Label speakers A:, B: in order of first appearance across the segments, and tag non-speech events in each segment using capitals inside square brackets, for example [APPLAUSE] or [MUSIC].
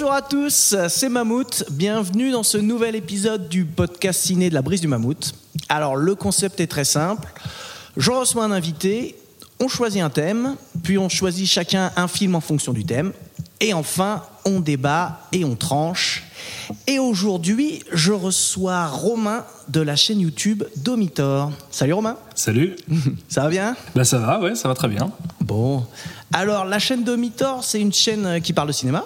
A: Bonjour à tous, c'est Mammouth. Bienvenue dans ce nouvel épisode du podcast ciné de la brise du Mammouth. Alors, le concept est très simple. Je reçois un invité, on choisit un thème, puis on choisit chacun un film en fonction du thème. Et enfin, on débat et on tranche. Et aujourd'hui, je reçois Romain de la chaîne YouTube Domitor. Salut Romain,
B: Salut. [LAUGHS]
A: ça va bien?
B: Bah ça va, ouais, ça va très bien.
A: Bon. Alors, la chaîne Domitor, c'est une chaîne qui parle de cinéma.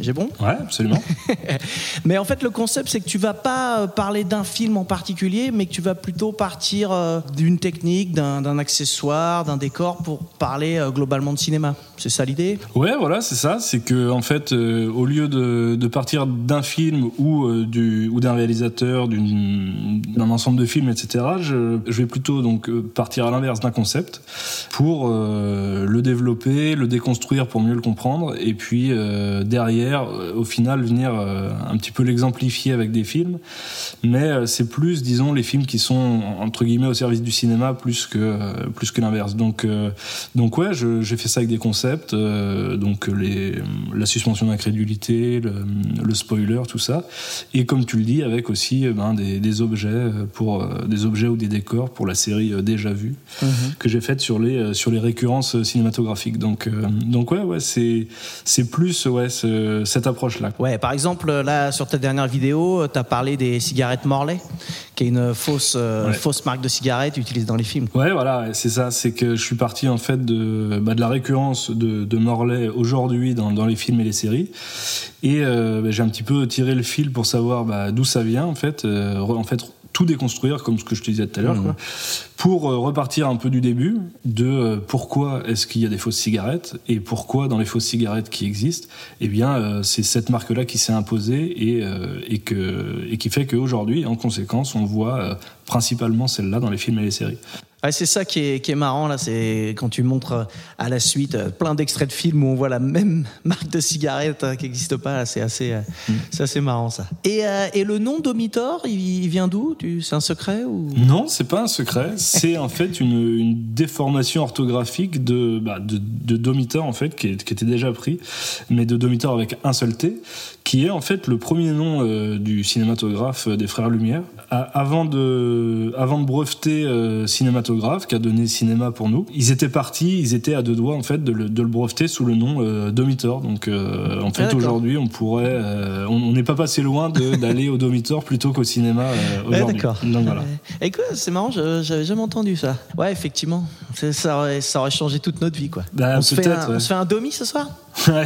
A: J'ai bon
B: Ouais, absolument. [LAUGHS]
A: Mais en fait, le concept, c'est que tu vas pas euh, parler d'un film en particulier, mais que tu vas plutôt partir euh, d'une technique, d'un accessoire, d'un décor pour parler euh, globalement de cinéma. C'est ça l'idée?
B: Ouais, voilà, c'est ça. C'est que en fait, euh, au lieu de, de partir d'un film ou euh, du ou d'un réalisateur, d'un ensemble de films, etc., je, je vais plutôt donc partir à l'inverse d'un concept pour euh, le développer, le déconstruire pour mieux le comprendre, et puis euh, derrière, euh, au final, venir euh, un petit peu l'exemplifier avec des films. Mais euh, c'est plus, disons, les films qui sont entre guillemets au service du cinéma plus que plus que l'inverse. Donc donc ouais, j'ai fait ça avec des concepts, donc les, la suspension d'incrédulité, le, le spoiler, tout ça, et comme tu le dis, avec aussi ben, des, des objets pour des objets ou des décors pour la série déjà vue que j'ai faite sur les sur les récurrences cinématographiques. Donc donc ouais ouais c'est c'est plus ouais ce- cette approche là.
A: Ouais, par exemple, là, sur ta dernière vidéo, tu as parlé des cigarettes Morley, qui est une fausse, euh,
B: Ouais.
A: fausse marque de cigarettes utilisée dans les films.
B: Ouais, voilà, c'est ça. C'est que je suis parti en fait de, bah, de la récurrence de, de Morlaix aujourd'hui dans, dans les films et les séries, et euh, bah, j'ai un petit peu tiré le fil pour savoir bah, d'où ça vient en fait. Euh, re- en fait, tout déconstruire comme ce que je te disais tout à l'heure, quoi, pour euh, repartir un peu du début de euh, pourquoi est-ce qu'il y a des fausses cigarettes et pourquoi dans les fausses cigarettes qui existent, eh bien euh, c'est cette marque-là qui s'est imposée et, et que et qui fait qu'aujourd'hui, en conséquence, on voit principalement celle-là dans les films et les séries.
A: Ouais, c'est ça qui est, qui est marrant là, c'est quand tu montres euh, à la suite euh, plein d'extraits de films où on voit la même [LAUGHS] marque de cigarette euh, qui n'existe pas. là, C'est assez, euh, c'est assez marrant ça. Et, euh, et le nom Domitor, il, il vient d'où? C'est un secret ou?
B: Non, c'est pas un secret. C'est en fait une, une déformation orthographique de, bah, de, de Domitor en fait, qui, est- qui était déjà pris, mais de Domitor avec un seul T, qui est en fait le premier nom euh, du cinématographe des Frères Lumière. Avant de, avant de breveter euh, cinématographe, qui a donné cinéma pour nous, ils étaient partis, ils étaient à deux doigts en fait de le, de le breveter sous le nom euh, Domitor. Donc euh, en fait
A: d'accord.
B: aujourd'hui, on pourrait, euh, on n'est pas passé loin [LAUGHS] d'aller au Domitor plutôt qu'au cinéma euh, aujourd'hui.
A: d'accord.
B: Donc voilà.
A: Et quoi, c'est marrant, j'avais jamais entendu ça. Ouais, effectivement, ça aurait, ça aurait changé toute notre vie quoi.
B: Bah,
A: on, se fait un,
B: ouais.
A: on se fait un domi ce soir? [LAUGHS]
B: Ouais.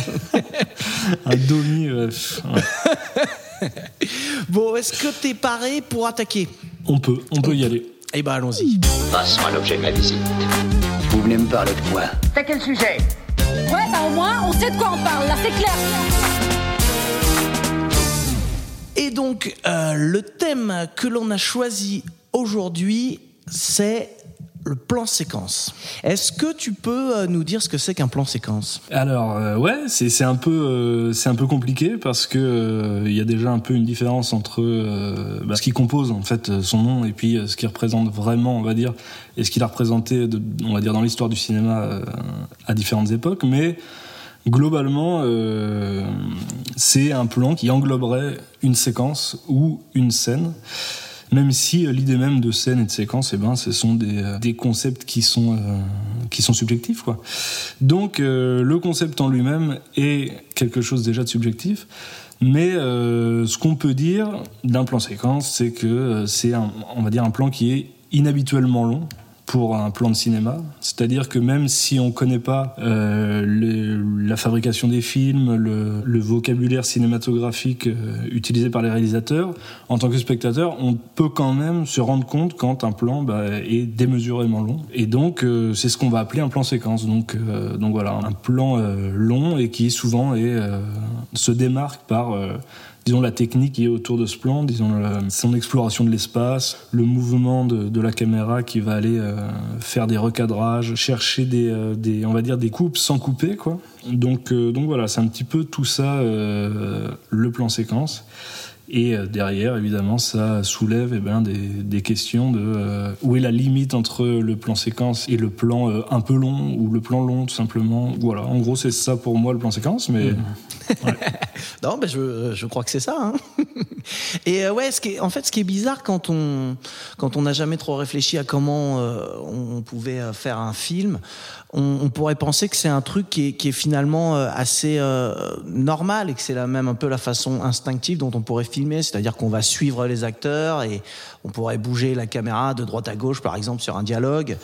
B: un domi. ouais. [LAUGHS] [LAUGHS]
A: Bon, est-ce que t'es paré pour attaquer?
B: On peut, on peut y aller.
A: Eh ben allons-y.
C: Passe-moi l'objet de ma visite.
D: Vous venez me parler de quoi?
E: T'as quel sujet?
F: Ouais, bah au moins, on sait de quoi on parle, là, c'est clair.
A: Et donc, euh, le thème que l'on a choisi aujourd'hui, c'est le plan séquence. Est-ce que tu peux euh, nous dire ce que c'est qu'un plan séquence?
B: Alors euh, ouais, c'est c'est un peu euh, c'est un peu compliqué parce que euh, il y a déjà un peu une différence entre euh, bah, ce qui compose en fait son nom et puis ce qui représente vraiment, on va dire, et ce qu'il a représenté, de, on va dire, dans l'histoire du cinéma à différentes époques, mais globalement, euh, c'est un plan qui engloberait une séquence ou une scène. Même si euh, l'idée même de scène et de séquence, eh ben, ce sont des, euh, des concepts qui sont, euh, qui sont subjectifs. Quoi. Donc le concept en lui-même est quelque chose déjà de subjectif. Mais ce qu'on peut dire d'un plan séquence, c'est que c'est on va dire un plan qui est inhabituellement long pour un plan de cinéma. C'est-à-dire que même si on ne connaît pas euh, le- la fabrication des films, le, le vocabulaire cinématographique euh, utilisé par les réalisateurs, en tant que spectateur, on peut quand même se rendre compte quand un plan bah, est démesurément long. Et donc, euh, c'est ce qu'on va appeler un plan séquence. Donc, euh, donc voilà, un plan euh, long et qui souvent est, euh, se démarque par disons la technique qui est autour de ce plan, disons son exploration de l'espace, le mouvement de, la caméra qui va aller euh, faire des recadrages, chercher des, euh, des on va dire des coupes sans couper quoi. Donc euh, donc voilà, c'est un petit peu tout ça le plan séquence. Et derrière, évidemment, ça soulève eh ben, des, des questions de où est la limite entre le plan séquence et le plan un peu long ou le plan long, tout simplement. Voilà, en gros, c'est ça pour moi le plan séquence, mais
A: Non, ben je, je crois que c'est ça. hein. [LAUGHS] Et euh, ouais, ce qui est, en fait, ce qui est bizarre quand on quand on n'a jamais trop réfléchi à comment euh, on pouvait euh, faire un film, on, on pourrait penser que c'est un truc qui est, qui est finalement euh, assez euh, normal et que c'est la même un peu la façon instinctive dont on pourrait filmer, c'est-à-dire qu'on va suivre les acteurs et on pourrait bouger la caméra de droite à gauche, par exemple, sur un dialogue.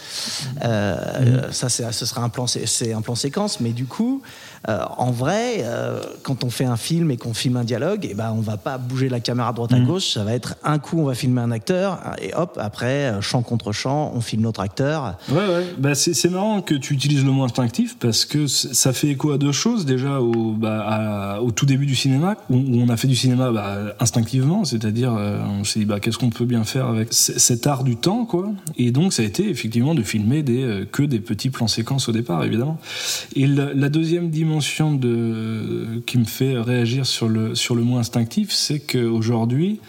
A: Euh, Ça, ce serait un plan, c'est un plan séquence, mais du coup, euh, en vrai, euh, quand on fait un film et qu'on filme un dialogue, et ben, on va pas bouger la caméra de droite à gauche. Ça va être un coup, on va filmer un acteur, et hop, après, euh, champ contre champ, on filme l'autre acteur.
B: Ouais, ouais. Bah, c'est, c'est marrant que tu utilises le mot instinctif parce que ça fait écho à deux choses. Déjà, au, bah, à- au tout début du cinéma, où, on a fait du cinéma bah, instinctivement, c'est-à-dire euh, on s'est dit bah, qu'est-ce qu'on peut bien faire avec cet art du temps, quoi. Et donc, ça a été effectivement de filmer des, euh, que des petits plans séquences au départ, évidemment. Et la, la deuxième dimension de, qui me fait réagir sur le, sur le mot instinctif, c'est qu'aujourd'hui,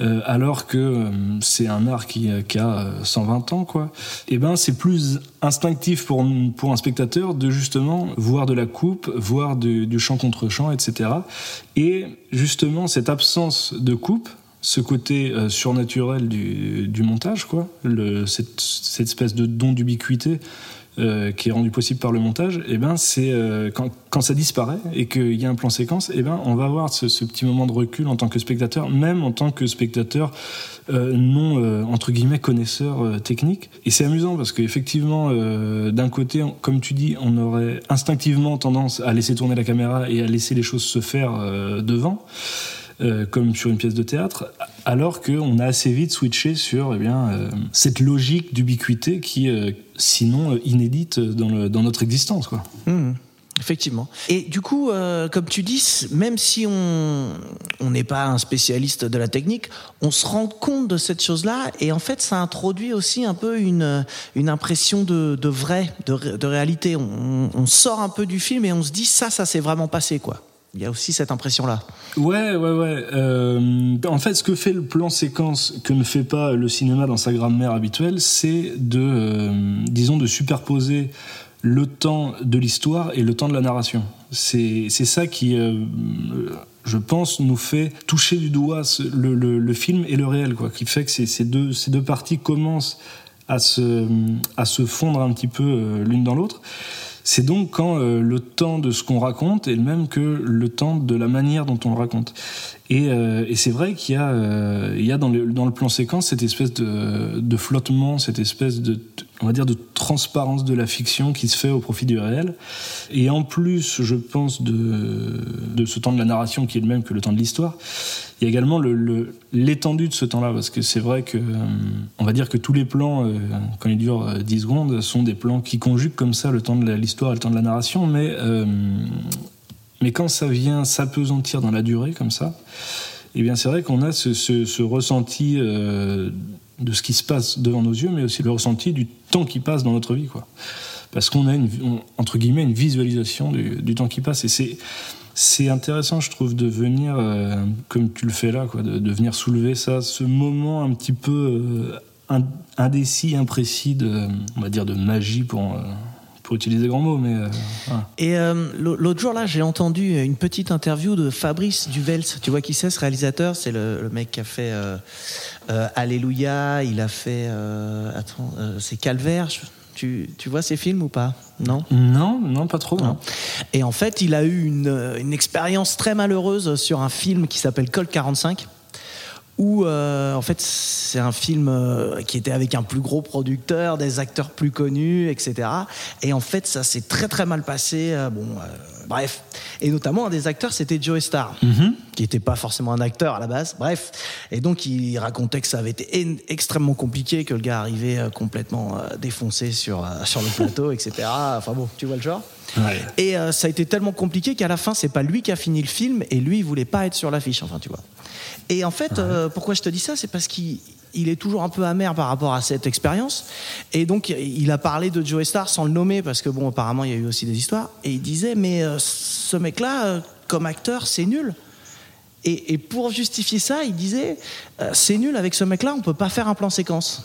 B: euh, alors que euh, c'est un art qui, euh, a euh, 120 ans, quoi. Et ben, c'est plus instinctif pour pour un spectateur de justement voir de la coupe, voir du, du champ contre champ, etc. Et justement, cette absence de coupe, ce côté surnaturel du, du montage, quoi, cette espèce de don d'ubiquité euh, qui est rendu possible par le montage, et ben c'est euh, quand, quand ça disparaît et qu'il y a un plan séquence, et ben on va avoir ce, ce petit moment de recul en tant que spectateur, même en tant que spectateur euh, non euh, entre guillemets connaisseur euh, technique. Et c'est amusant parce qu'effectivement, d'un côté, comme tu dis, on aurait instinctivement tendance à laisser tourner la caméra et à laisser les choses se faire devant. Euh, comme sur une pièce de théâtre, alors qu'on a assez vite switché sur eh bien, euh, cette logique d'ubiquité qui, est sinon, euh, inédite dans, notre existence. Quoi.
A: Mhm. Effectivement. Et du coup, euh, comme tu dis, même si on n'est pas un spécialiste de la technique, on se rend compte de cette chose-là et en fait, ça introduit aussi un peu une impression de, vrai, de, ré- de réalité. On, on sort un peu du film et on se dit ça, ça s'est vraiment passé quoi. Il y a aussi cette impression-là.
B: Ouais, ouais, ouais. Euh, en fait, ce que fait le plan séquence que ne fait pas le cinéma dans sa grammaire habituelle, c'est de, euh, disons, de superposer le temps de l'histoire et le temps de la narration. C'est ça qui, euh, je pense, nous fait toucher du doigt le, le- film et le réel, quoi, qui fait que ces, deux, ces deux parties commencent à se, à se fondre un petit peu l'une dans l'autre. C'est donc quand euh, le temps de ce qu'on raconte est le même que le temps de la manière dont on le raconte. Et, euh, et c'est vrai qu'il y a, euh, il y a dans, le, dans le plan séquence cette espèce de, de flottement, cette espèce de, on va dire, de transparence de la fiction qui se fait au profit du réel. Et en plus, je pense, de, ce temps de la narration qui est le même que le temps de l'histoire, il y a également le- le- l'étendue de ce temps-là, parce que c'est vrai que, euh, on va dire que tous les plans, euh, quand ils durent euh, 10 secondes, sont des plans qui conjuguent comme ça le temps de l'histoire et le temps de la narration, mais, euh, mais quand ça vient s'apesantir dans la durée comme ça, eh bien c'est vrai qu'on a ce, ressenti euh, de ce qui se passe devant nos yeux, mais aussi le ressenti du temps qui passe dans notre vie, quoi. Parce qu'on a une, entre guillemets une visualisation du, temps qui passe, et c'est c'est intéressant, je trouve, de venir, euh, comme tu le fais là, quoi, de, venir soulever ça, ce moment un petit peu euh, in- indécis, imprécis de, on va dire, de magie pour, euh, pour utiliser des grands mots, mais euh, voilà.
A: Et euh, l'au- l'autre jour là, j'ai entendu une petite interview de Fabrice Duvels. Tu vois qui c'est ce réalisateur? C'est le, le mec qui a fait euh, Alléluia. Il a fait attends, c'est Calvaire. Je- Tu, tu vois ces films ou pas? Non?
B: Non, non, pas trop.
A: Non.
B: non.
A: Et en fait, il a eu une, une expérience très malheureuse sur un film qui s'appelle Colt 45 où euh, en fait c'est un film euh, qui était avec un plus gros producteur, des acteurs plus connus, etc. Et en fait ça s'est très très mal passé. Euh, bon, euh, bref. Et notamment, un des acteurs, c'était Joe Star, qui n'était pas forcément un acteur à la base. Bref. Et donc, il racontait que ça avait été en- extrêmement compliqué, que le gars arrivait euh, complètement défoncé sur, sur le plateau, etc. Enfin bon, tu vois le genre.
B: Ouais.
A: Et euh, ça a été tellement compliqué qu'à la fin, c'est pas lui qui a fini le film et lui, il voulait pas être sur l'affiche. Enfin, tu vois. Et en fait, euh, pourquoi je te dis ça C'est parce qu'il il est toujours un peu amer par rapport à cette expérience. Et donc, il a parlé de Joe Star sans le nommer parce que, bon, apparemment, il y a eu aussi des histoires. Et il disait, mais euh, ce mec-là, euh, comme acteur, c'est nul. Et, et pour justifier ça, il disait, euh, c'est nul avec ce mec-là, on peut pas faire un plan séquence.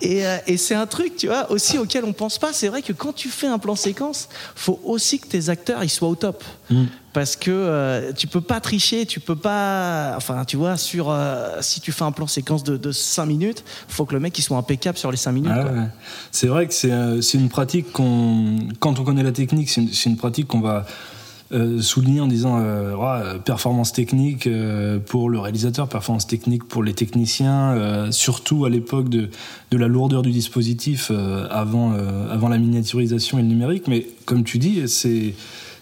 A: Et, euh, et c'est un truc, tu vois, aussi auquel on pense pas. C'est vrai que quand tu fais un plan séquence, faut aussi que tes acteurs ils soient au top, parce que euh, tu peux pas tricher, tu peux pas, enfin, tu vois, sur euh, si tu fais un plan séquence de, de 5 minutes, faut que le mec il soit impeccable sur les 5 minutes.
B: Ah ouais. C'est vrai que c'est euh, c'est une pratique qu'on, quand on connaît la technique, c'est une, c'est une pratique qu'on va euh, souligner en disant euh, performance technique euh, pour le réalisateur, performance technique pour les techniciens, euh, surtout à l'époque de, de la lourdeur du dispositif avant, avant la miniaturisation et le numérique. Mais comme tu dis, c'est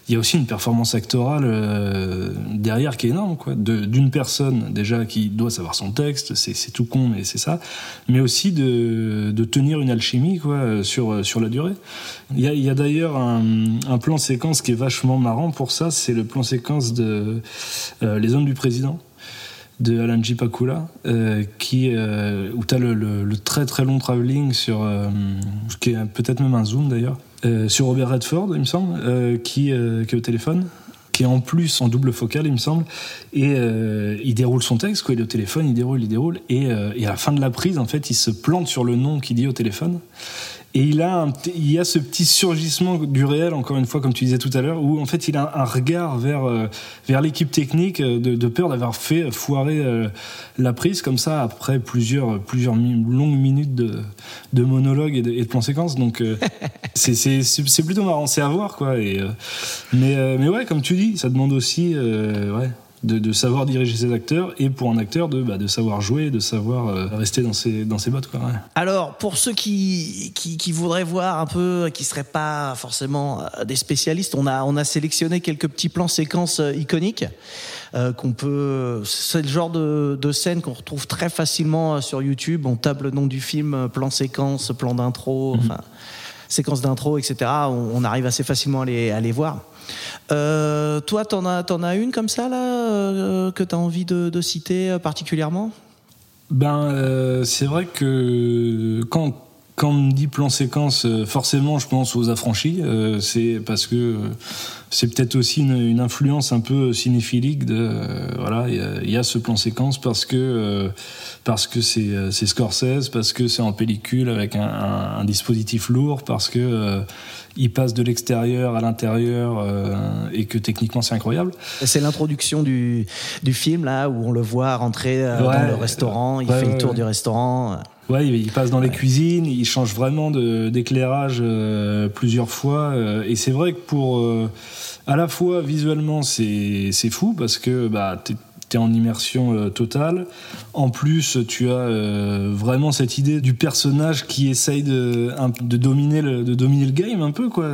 B: il y a aussi une performance actorale euh, derrière qui est énorme, quoi. D'une personne déjà qui doit savoir son texte, c'est tout con, mais c'est ça. Mais aussi de, de tenir une alchimie, quoi, sur sur la durée. Il y a, a d'ailleurs un, un plan séquence qui est vachement marrant pour ça, c'est le plan séquence de euh, Les Hommes du Président de Alan J. Pakula, euh, qui, euh, où tu as le, le- le très très long travelling sur, euh, qui est peut-être même un zoom d'ailleurs, euh, sur Robert Redford, il me semble, euh, qui, euh, qui est au téléphone, qui est en plus en double focale, il me semble, et euh, il déroule son texte, quoi, il est au téléphone, il déroule, il déroule, et, euh, et à la fin de la prise, en fait, il se plante sur le nom qu'il dit au téléphone. Et il a, un il y a ce petit surgissement du réel, encore une fois, comme tu disais tout à l'heure, où en fait il a un regard vers, euh, vers l'équipe technique euh, de, de peur d'avoir fait foirer euh, la prise comme ça après plusieurs, plusieurs longues minutes de, de monologue et de, et de plan séquence. Donc [LAUGHS] c'est- c'est c'est- c'est plutôt marrant, c'est à voir quoi. Et, mais, mais ouais, comme tu dis, ça demande aussi euh, ouais, de, de savoir diriger ses acteurs et pour un acteur de, bah, de savoir jouer, de savoir euh, rester dans ses, dans ses bottes. Quoi, ouais.
A: Alors, pour ceux qui, qui, qui voudraient voir un peu, qui seraient pas forcément euh, des spécialistes, on a, on a sélectionné quelques petits plans séquences euh, iconiques euh, qu'on peut. C'est le genre de, de scène qu'on retrouve très facilement sur YouTube. On tape le nom du film, plan séquence, plan d'intro, enfin séquence d'intro, etc. On, on arrive assez facilement à les, à les voir. Euh, toi, t'en as, t'en as une comme ça là euh, que t'as envie de, citer particulièrement?
B: Ben, euh, c'est vrai que quand, quand on me dit plan séquence, euh, forcément, je pense aux affranchis. euh, c'est parce que euh, c'est peut-être aussi une, une influence un peu cinéphilique de euh, voilà, il y y, a ce plan séquence parce que euh, parce que c'est c'est Scorsese, parce que c'est en pellicule avec un, un- un dispositif lourd, parce que euh, il passe de l'extérieur à l'intérieur euh, et que techniquement c'est incroyable.
A: C'est l'introduction du, du film, là, où on le voit rentrer dans le restaurant, il
B: Ouais,
A: fait
B: ouais,
A: le tour du restaurant.
B: Ouais, il passe dans les cuisines, il change vraiment d'éclairage euh, plusieurs fois. euh, et c'est vrai que pour. euh, à la fois visuellement, c'est c'est fou parce que bah, t'es es en immersion euh, totale. En plus, tu as euh, vraiment cette idée du personnage qui essaye de, de, dominer, le, de dominer le game un peu. quoi.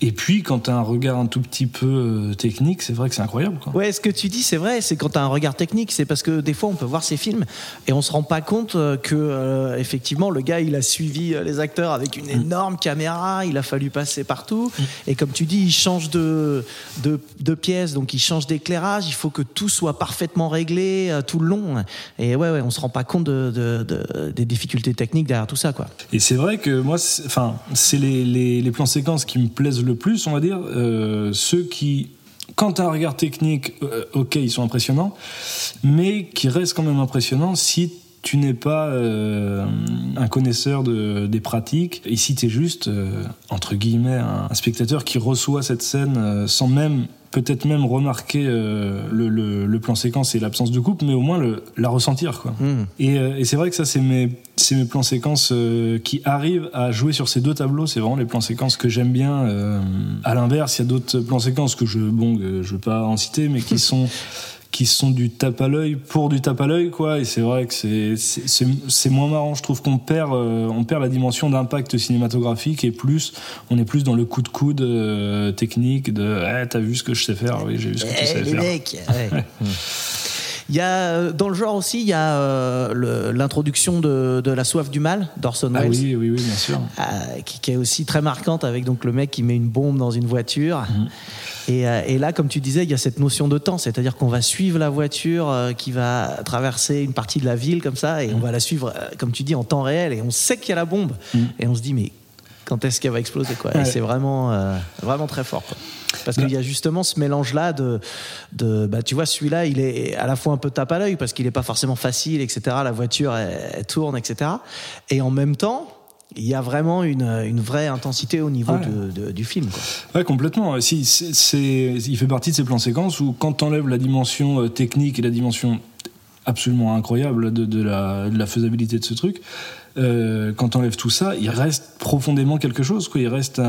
B: Et puis, quand tu as un regard un tout petit peu euh, technique, c'est vrai que c'est incroyable. Quoi.
A: Ouais, ce que tu dis, c'est vrai, c'est quand tu as un regard technique, c'est parce que des fois on peut voir ces films et on se rend pas compte euh, que euh, effectivement le gars il a suivi euh, les acteurs avec une énorme caméra, il a fallu passer partout et comme tu dis, il change de de, de pièce, donc il change d'éclairage, il faut que tout soit parfaitement réglé euh, tout le long et ouais ouais, on se rend pas compte de, de- de- des difficultés techniques derrière tout ça quoi.
B: Et c'est vrai que moi, enfin, c'est les, plans séquences qui me plaisent le plus, on va dire. Euh, ceux qui, quand tu un regard technique, euh, ok, ils sont impressionnants, mais qui restent quand même impressionnants si tu n'es pas un connaisseur de, des pratiques, et si tu es juste, entre guillemets, un, spectateur qui reçoit cette scène sans même peut-être même remarquer euh, le, le- le plan séquence et l'absence de coupe, mais au moins le, la ressentir. Quoi.
A: Hmm.
B: Et, euh, et c'est vrai que ça, c'est mes, mes plans séquences euh, qui arrivent à jouer sur ces deux tableaux. C'est vraiment les plans séquences que j'aime bien. Euh, à l'inverse, il y a d'autres plans séquences que je, bon, euh, je veux pas en citer, mais qui [LAUGHS] sont qui sont du tape à l'œil pour du tape à l'œil, quoi. Et c'est vrai que c'est c'est- moins marrant. Je trouve qu'on perd euh, on perd la dimension d'impact cinématographique et plus on est plus dans le coup de coude euh, technique de eh, t'as vu ce que je sais faire, oui j'ai vu ce que tu
A: Eh,
B: sais
A: les
B: faire.
A: mecs, ouais. [LAUGHS] Il y a, euh, dans le genre aussi, il y a euh, l'introduction de, de La soif du mal d'Orson
B: Ah
A: Welles.
B: oui oui oui bien sûr.
A: euh, qui, qui est aussi très marquante avec donc le mec qui met une bombe dans une voiture.
B: Mhm.
A: Et, euh, et là, comme tu disais, il y a cette notion de temps, c'est-à-dire qu'on va suivre la voiture euh, qui va traverser une partie de la ville comme ça, et on va la suivre, euh, comme tu dis, en temps réel, et on sait qu'il y a la bombe, et on se dit mais quand est-ce qu'elle va exploser quoi? Et c'est vraiment, euh, vraiment très fort. quoi. Parce
B: Bah.
A: qu'il y a justement ce mélange-là de, de bah, tu vois, celui-là, il est à la fois un peu tape à l'œil parce qu'il n'est pas forcément facile, etc. La voiture, elle, elle tourne, etc. Et en même temps, il y a vraiment une, une vraie intensité au niveau
B: Ouais.
A: de- de- du film. Quoi.
B: Ouais, complètement. Si, c'est, il fait partie de ces plans séquences où quand t'enlèves la dimension euh, technique et la dimension absolument incroyable de, de la, de la faisabilité de ce truc, euh, quand t'enlèves tout ça, il reste profondément quelque chose. Quoi. Il reste un-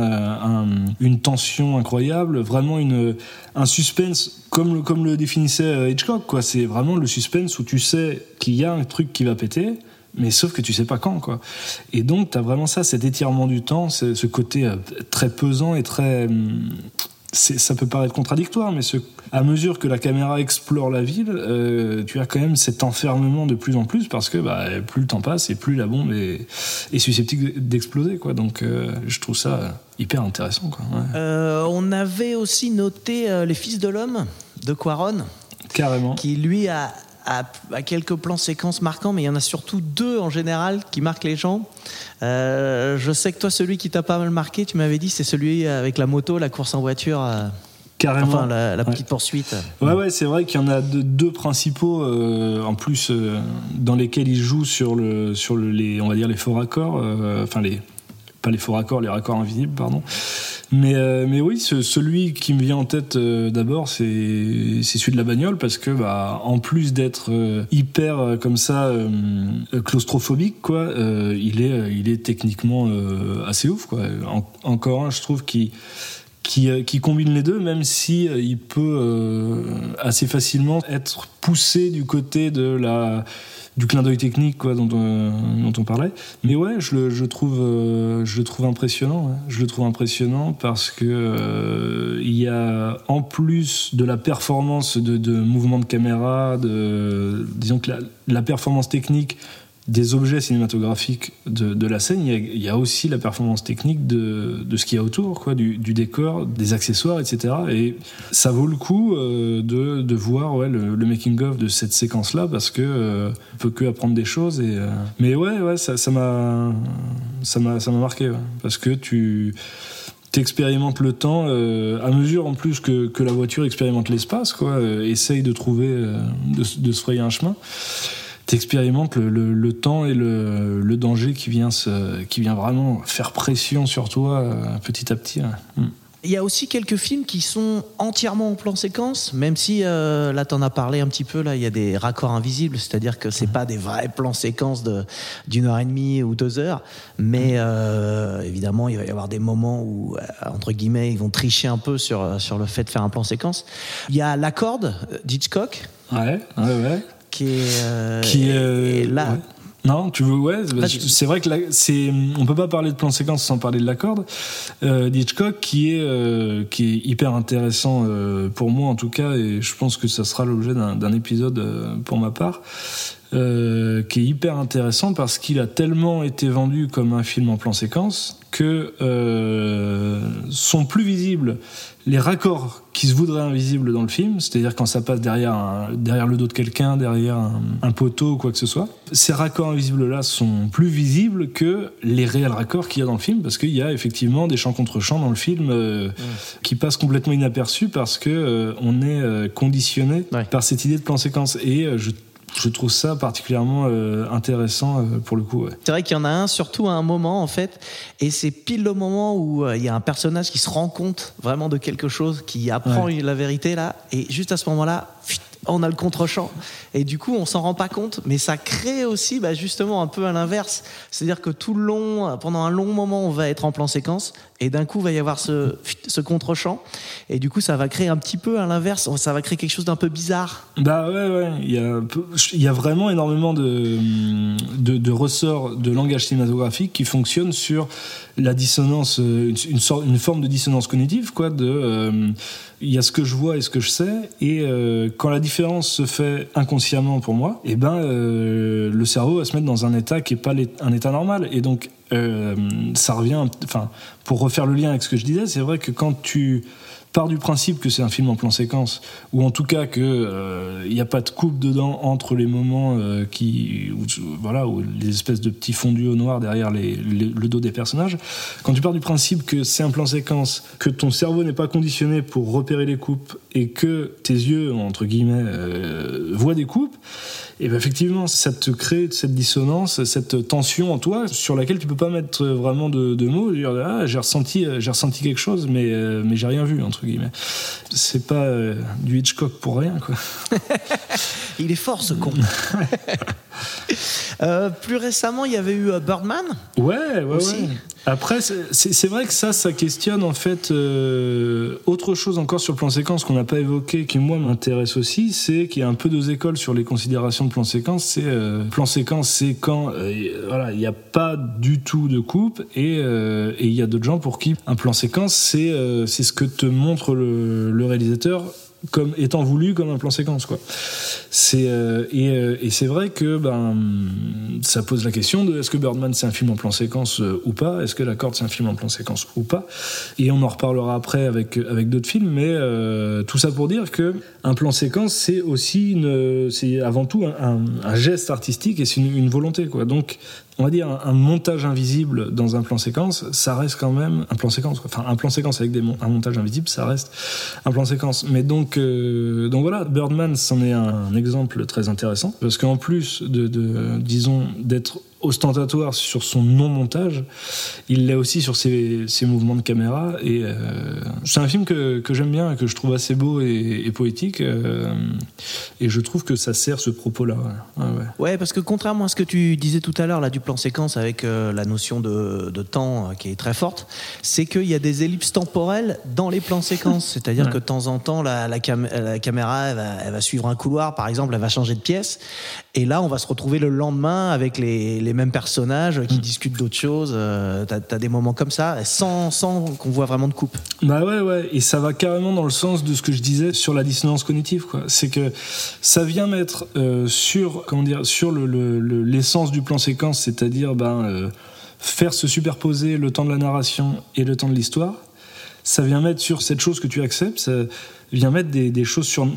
B: un- une tension incroyable, vraiment une, un suspense comme le, comme le définissait euh, Hitchcock. Quoi. C'est vraiment le suspense où tu sais qu'il y a un truc qui va péter. Mais sauf que tu sais pas quand, quoi. Et donc, tu as vraiment ça, cet étirement du temps, ce, côté euh, très pesant et très. hum, ça peut paraître contradictoire, mais ce, à mesure que la caméra explore la ville, euh, tu as quand même cet enfermement de plus en plus parce que bah, plus le temps passe et plus la bombe est, est susceptible d'exploser. Quoi. Donc euh, je trouve ça hyper intéressant. Quoi. Ouais.
A: Euh, on avait aussi noté Les Fils de l'Homme de Quaron,
B: Carrément.
A: qui lui a, a- a quelques plans séquences marquants, mais il y en a surtout deux en général qui marquent les gens. Euh, je sais que toi, celui qui t'a pas mal marqué, tu m'avais dit, c'est celui avec la moto, la course en voiture, euh,
B: Carrément.
A: enfin la, la
B: Ouais.
A: petite poursuite.
B: Ouais, ouais, c'est vrai qu'il y en a deux, deux principaux, euh, en plus, dans lesquels il joue sur le, sur le, les, on va dire les faux raccords, enfin les, pas les faux raccords, les raccords invisibles, pardon. Mais, euh, mais oui, ce- celui qui me vient en tête euh, d'abord, c'est celui de la bagnole parce que, bah, en plus d'être euh, hyper euh, comme ça euh, claustrophobique, quoi, euh, il est, il est techniquement assez ouf, quoi. En- encore un, je trouve qui qui, euh, qui combine les deux, même si euh, il peut euh, assez facilement être poussé du côté de la du clin d'œil technique quoi, dont, dont on parlait. Mais ouais, je le, je trouve, je le trouve impressionnant. ouais. Je le trouve impressionnant parce que il y a en plus de la performance de, mouvement de caméra, de disons que la performance technique des objets cinématographiques de, de la scène, il y, a, y a aussi la performance technique de, de ce qu'il y a autour, quoi, du, du décor, des accessoires, etc. Et ça vaut le coup euh, de, de voir ouais, le, le making-of de cette séquence-là parce que euh, on peut que apprendre des choses. Et, euh, Mais ouais, ouais, ça m'a ça m'a marqué ouais, parce que tu t'expérimentes le temps euh, à mesure en plus que, que la voiture expérimente l'espace, quoi, euh, essaye de trouver, euh, de se frayer un chemin t'expérimentes le, le, le temps et le, le danger qui vient, se, qui vient vraiment faire pression sur toi euh, petit à petit. ouais. Mm.
A: Il y a aussi quelques films qui sont entièrement en plan séquence, même si euh, là t'en as parlé un petit peu. Là, il y a des raccords invisibles, c'est-à-dire que c'est pas des vrais plans séquences de d'une heure et demie ou deux heures, mais euh, évidemment il va y avoir des moments où euh, entre guillemets ils vont tricher un peu sur sur le fait de faire un plan séquence. Il y a La Corde d'Hitchcock
B: Ouais, ouais, ouais.
A: Qui est euh,
B: Qui est,
A: et là.
B: ouais. Non, tu veux, ouais, bah, c'est vrai que c'est, on peut pas parler de plan séquence sans parler de la corde euh, d'Hitchcock, qui est, euh, qui est hyper intéressant euh, pour moi en tout cas, et je pense que ça sera l'objet d'un, épisode euh, pour ma part, euh, qui est hyper intéressant parce qu'il a tellement été vendu comme un film en plan séquence que euh, sont plus visibles les raccords qui se voudraient invisibles dans le film, c'est-à-dire quand ça passe derrière, un- derrière le dos de quelqu'un, derrière un, un poteau ou quoi que ce soit. Ces raccords invisibles-là sont plus visibles que les réels raccords qu'il y a dans le film, parce qu'il y a effectivement des champs contre champs dans le film euh, qui passent complètement inaperçus parce que euh, on est conditionné
A: Ouais.
B: par cette idée de plan séquence. Et je, je trouve ça particulièrement euh, intéressant euh, pour le coup. ouais.
A: C'est vrai qu'il y en a un, surtout à un moment en fait, et c'est pile le moment où euh, il y a un personnage qui se rend compte vraiment de quelque chose, qui apprend la vérité là, et juste à ce moment-là, on a le contre-champ. Et du coup, on s'en rend pas compte, mais ça crée aussi bah, justement un peu à l'inverse. C'est-à-dire que tout le long, pendant un long moment, on va être en plan séquence, et d'un coup, va y avoir ce, contre-champ. Et du coup, ça va créer un petit peu à l'inverse, ça va créer quelque chose d'un peu bizarre.
B: Bah ouais, ouais. Il y a, vraiment énormément de, ressorts de langage cinématographique qui fonctionnent sur la dissonance, euh, une forme de dissonance cognitive, quoi. De, euh, il y a ce que je vois et ce que je sais, et euh, quand la différence se fait inconsciemment pour moi, et ben euh, le cerveau va se mettre dans un état qui est pas un état normal, et donc euh, ça revient. Enfin, pour refaire le lien avec ce que je disais, c'est vrai que quand tu pars du principe que c'est un film en plan séquence, ou en tout cas que euh, il n'y a pas de coupe dedans entre les moments euh, qui, voilà, où les espèces de petits fondus au noir derrière le dos des personnages. Quand tu pars du principe que c'est un plan séquence, que ton cerveau n'est pas conditionné pour repérer les coupes et que tes yeux entre guillemets euh, voient des coupes, et ben effectivement, ça te crée cette dissonance, cette tension en toi sur laquelle tu peux pas mettre vraiment de, de mots. Dire, ah, j'ai ressenti, j'ai ressenti quelque chose, mais euh, mais j'ai rien vu entre guillemets. C'est pas euh, du Hitchcock pour rien, quoi. [LAUGHS]
A: Il est fort ce con. [LAUGHS] Euh, plus récemment, il y avait eu euh, Birdman.
B: Ouais, ouais,
A: Aussi.
B: ouais. Après, c'est- vrai que ça, ça questionne en fait euh, autre chose encore sur le plan séquence qu'on n'a pas évoqué, qui moi m'intéresse aussi, c'est qu'il y a un peu deux écoles sur les considérations de plan séquence. C'est euh, plan séquence, c'est quand voilà, il n'y a pas du tout de coupe, et il y a d'autres gens pour qui un plan séquence, c'est c'est ce que te montre le, le réalisateur comme étant voulu comme un plan séquence quoi. C'est euh, et, euh, et c'est vrai que ben ça pose la question de est-ce que Birdman c'est un film en plan séquence euh, ou pas? Est-ce que La Corde c'est un film en plan séquence ou pas? Et on en reparlera après avec avec d'autres films, mais tout ça pour dire que un plan séquence c'est aussi c'est avant tout un geste artistique et c'est une, une volonté quoi. Donc on va dire un, montage invisible dans un plan séquence, ça reste quand même un plan séquence. Enfin, un plan séquence avec des un montage invisible, ça reste un plan séquence. Mais donc, euh, donc voilà, Birdman, c'en est un, exemple très intéressant parce qu'en plus de, de disons, d'être ostentatoire sur son non-montage, il l'est aussi sur ses, ses mouvements de caméra. Et euh, c'est un film que, que j'aime bien, que je trouve assez beau et, et poétique. euh, et je trouve que ça sert ce propos-là. ouais. Ouais, ouais.
A: Ouais, parce que contrairement à ce que tu disais tout à l'heure là du plan séquence avec euh, la notion de, de temps qui est très forte, c'est qu'il y a des ellipses temporelles dans les plans séquences. [LAUGHS] C'est-à-dire que de temps en temps, la, la, cam- la caméra elle va, elle va suivre un couloir, par exemple, elle va changer de pièce. Et là, on va se retrouver le lendemain avec les, les mêmes personnages qui discutent d'autres choses. Euh, T'as as des moments comme ça, sans, sans qu'on voit vraiment de coupe.
B: Bah ouais, ouais, et ça va carrément dans le sens de ce que je disais sur la dissonance cognitive, quoi. C'est que ça vient mettre euh, sur, comment dire, sur le- le- le- l'essence du plan séquence, c'est-à-dire ben, euh, faire se superposer le temps de la narration et le temps de l'histoire. Ça vient mettre sur cette chose que tu acceptes, ça vient mettre des, choses sur,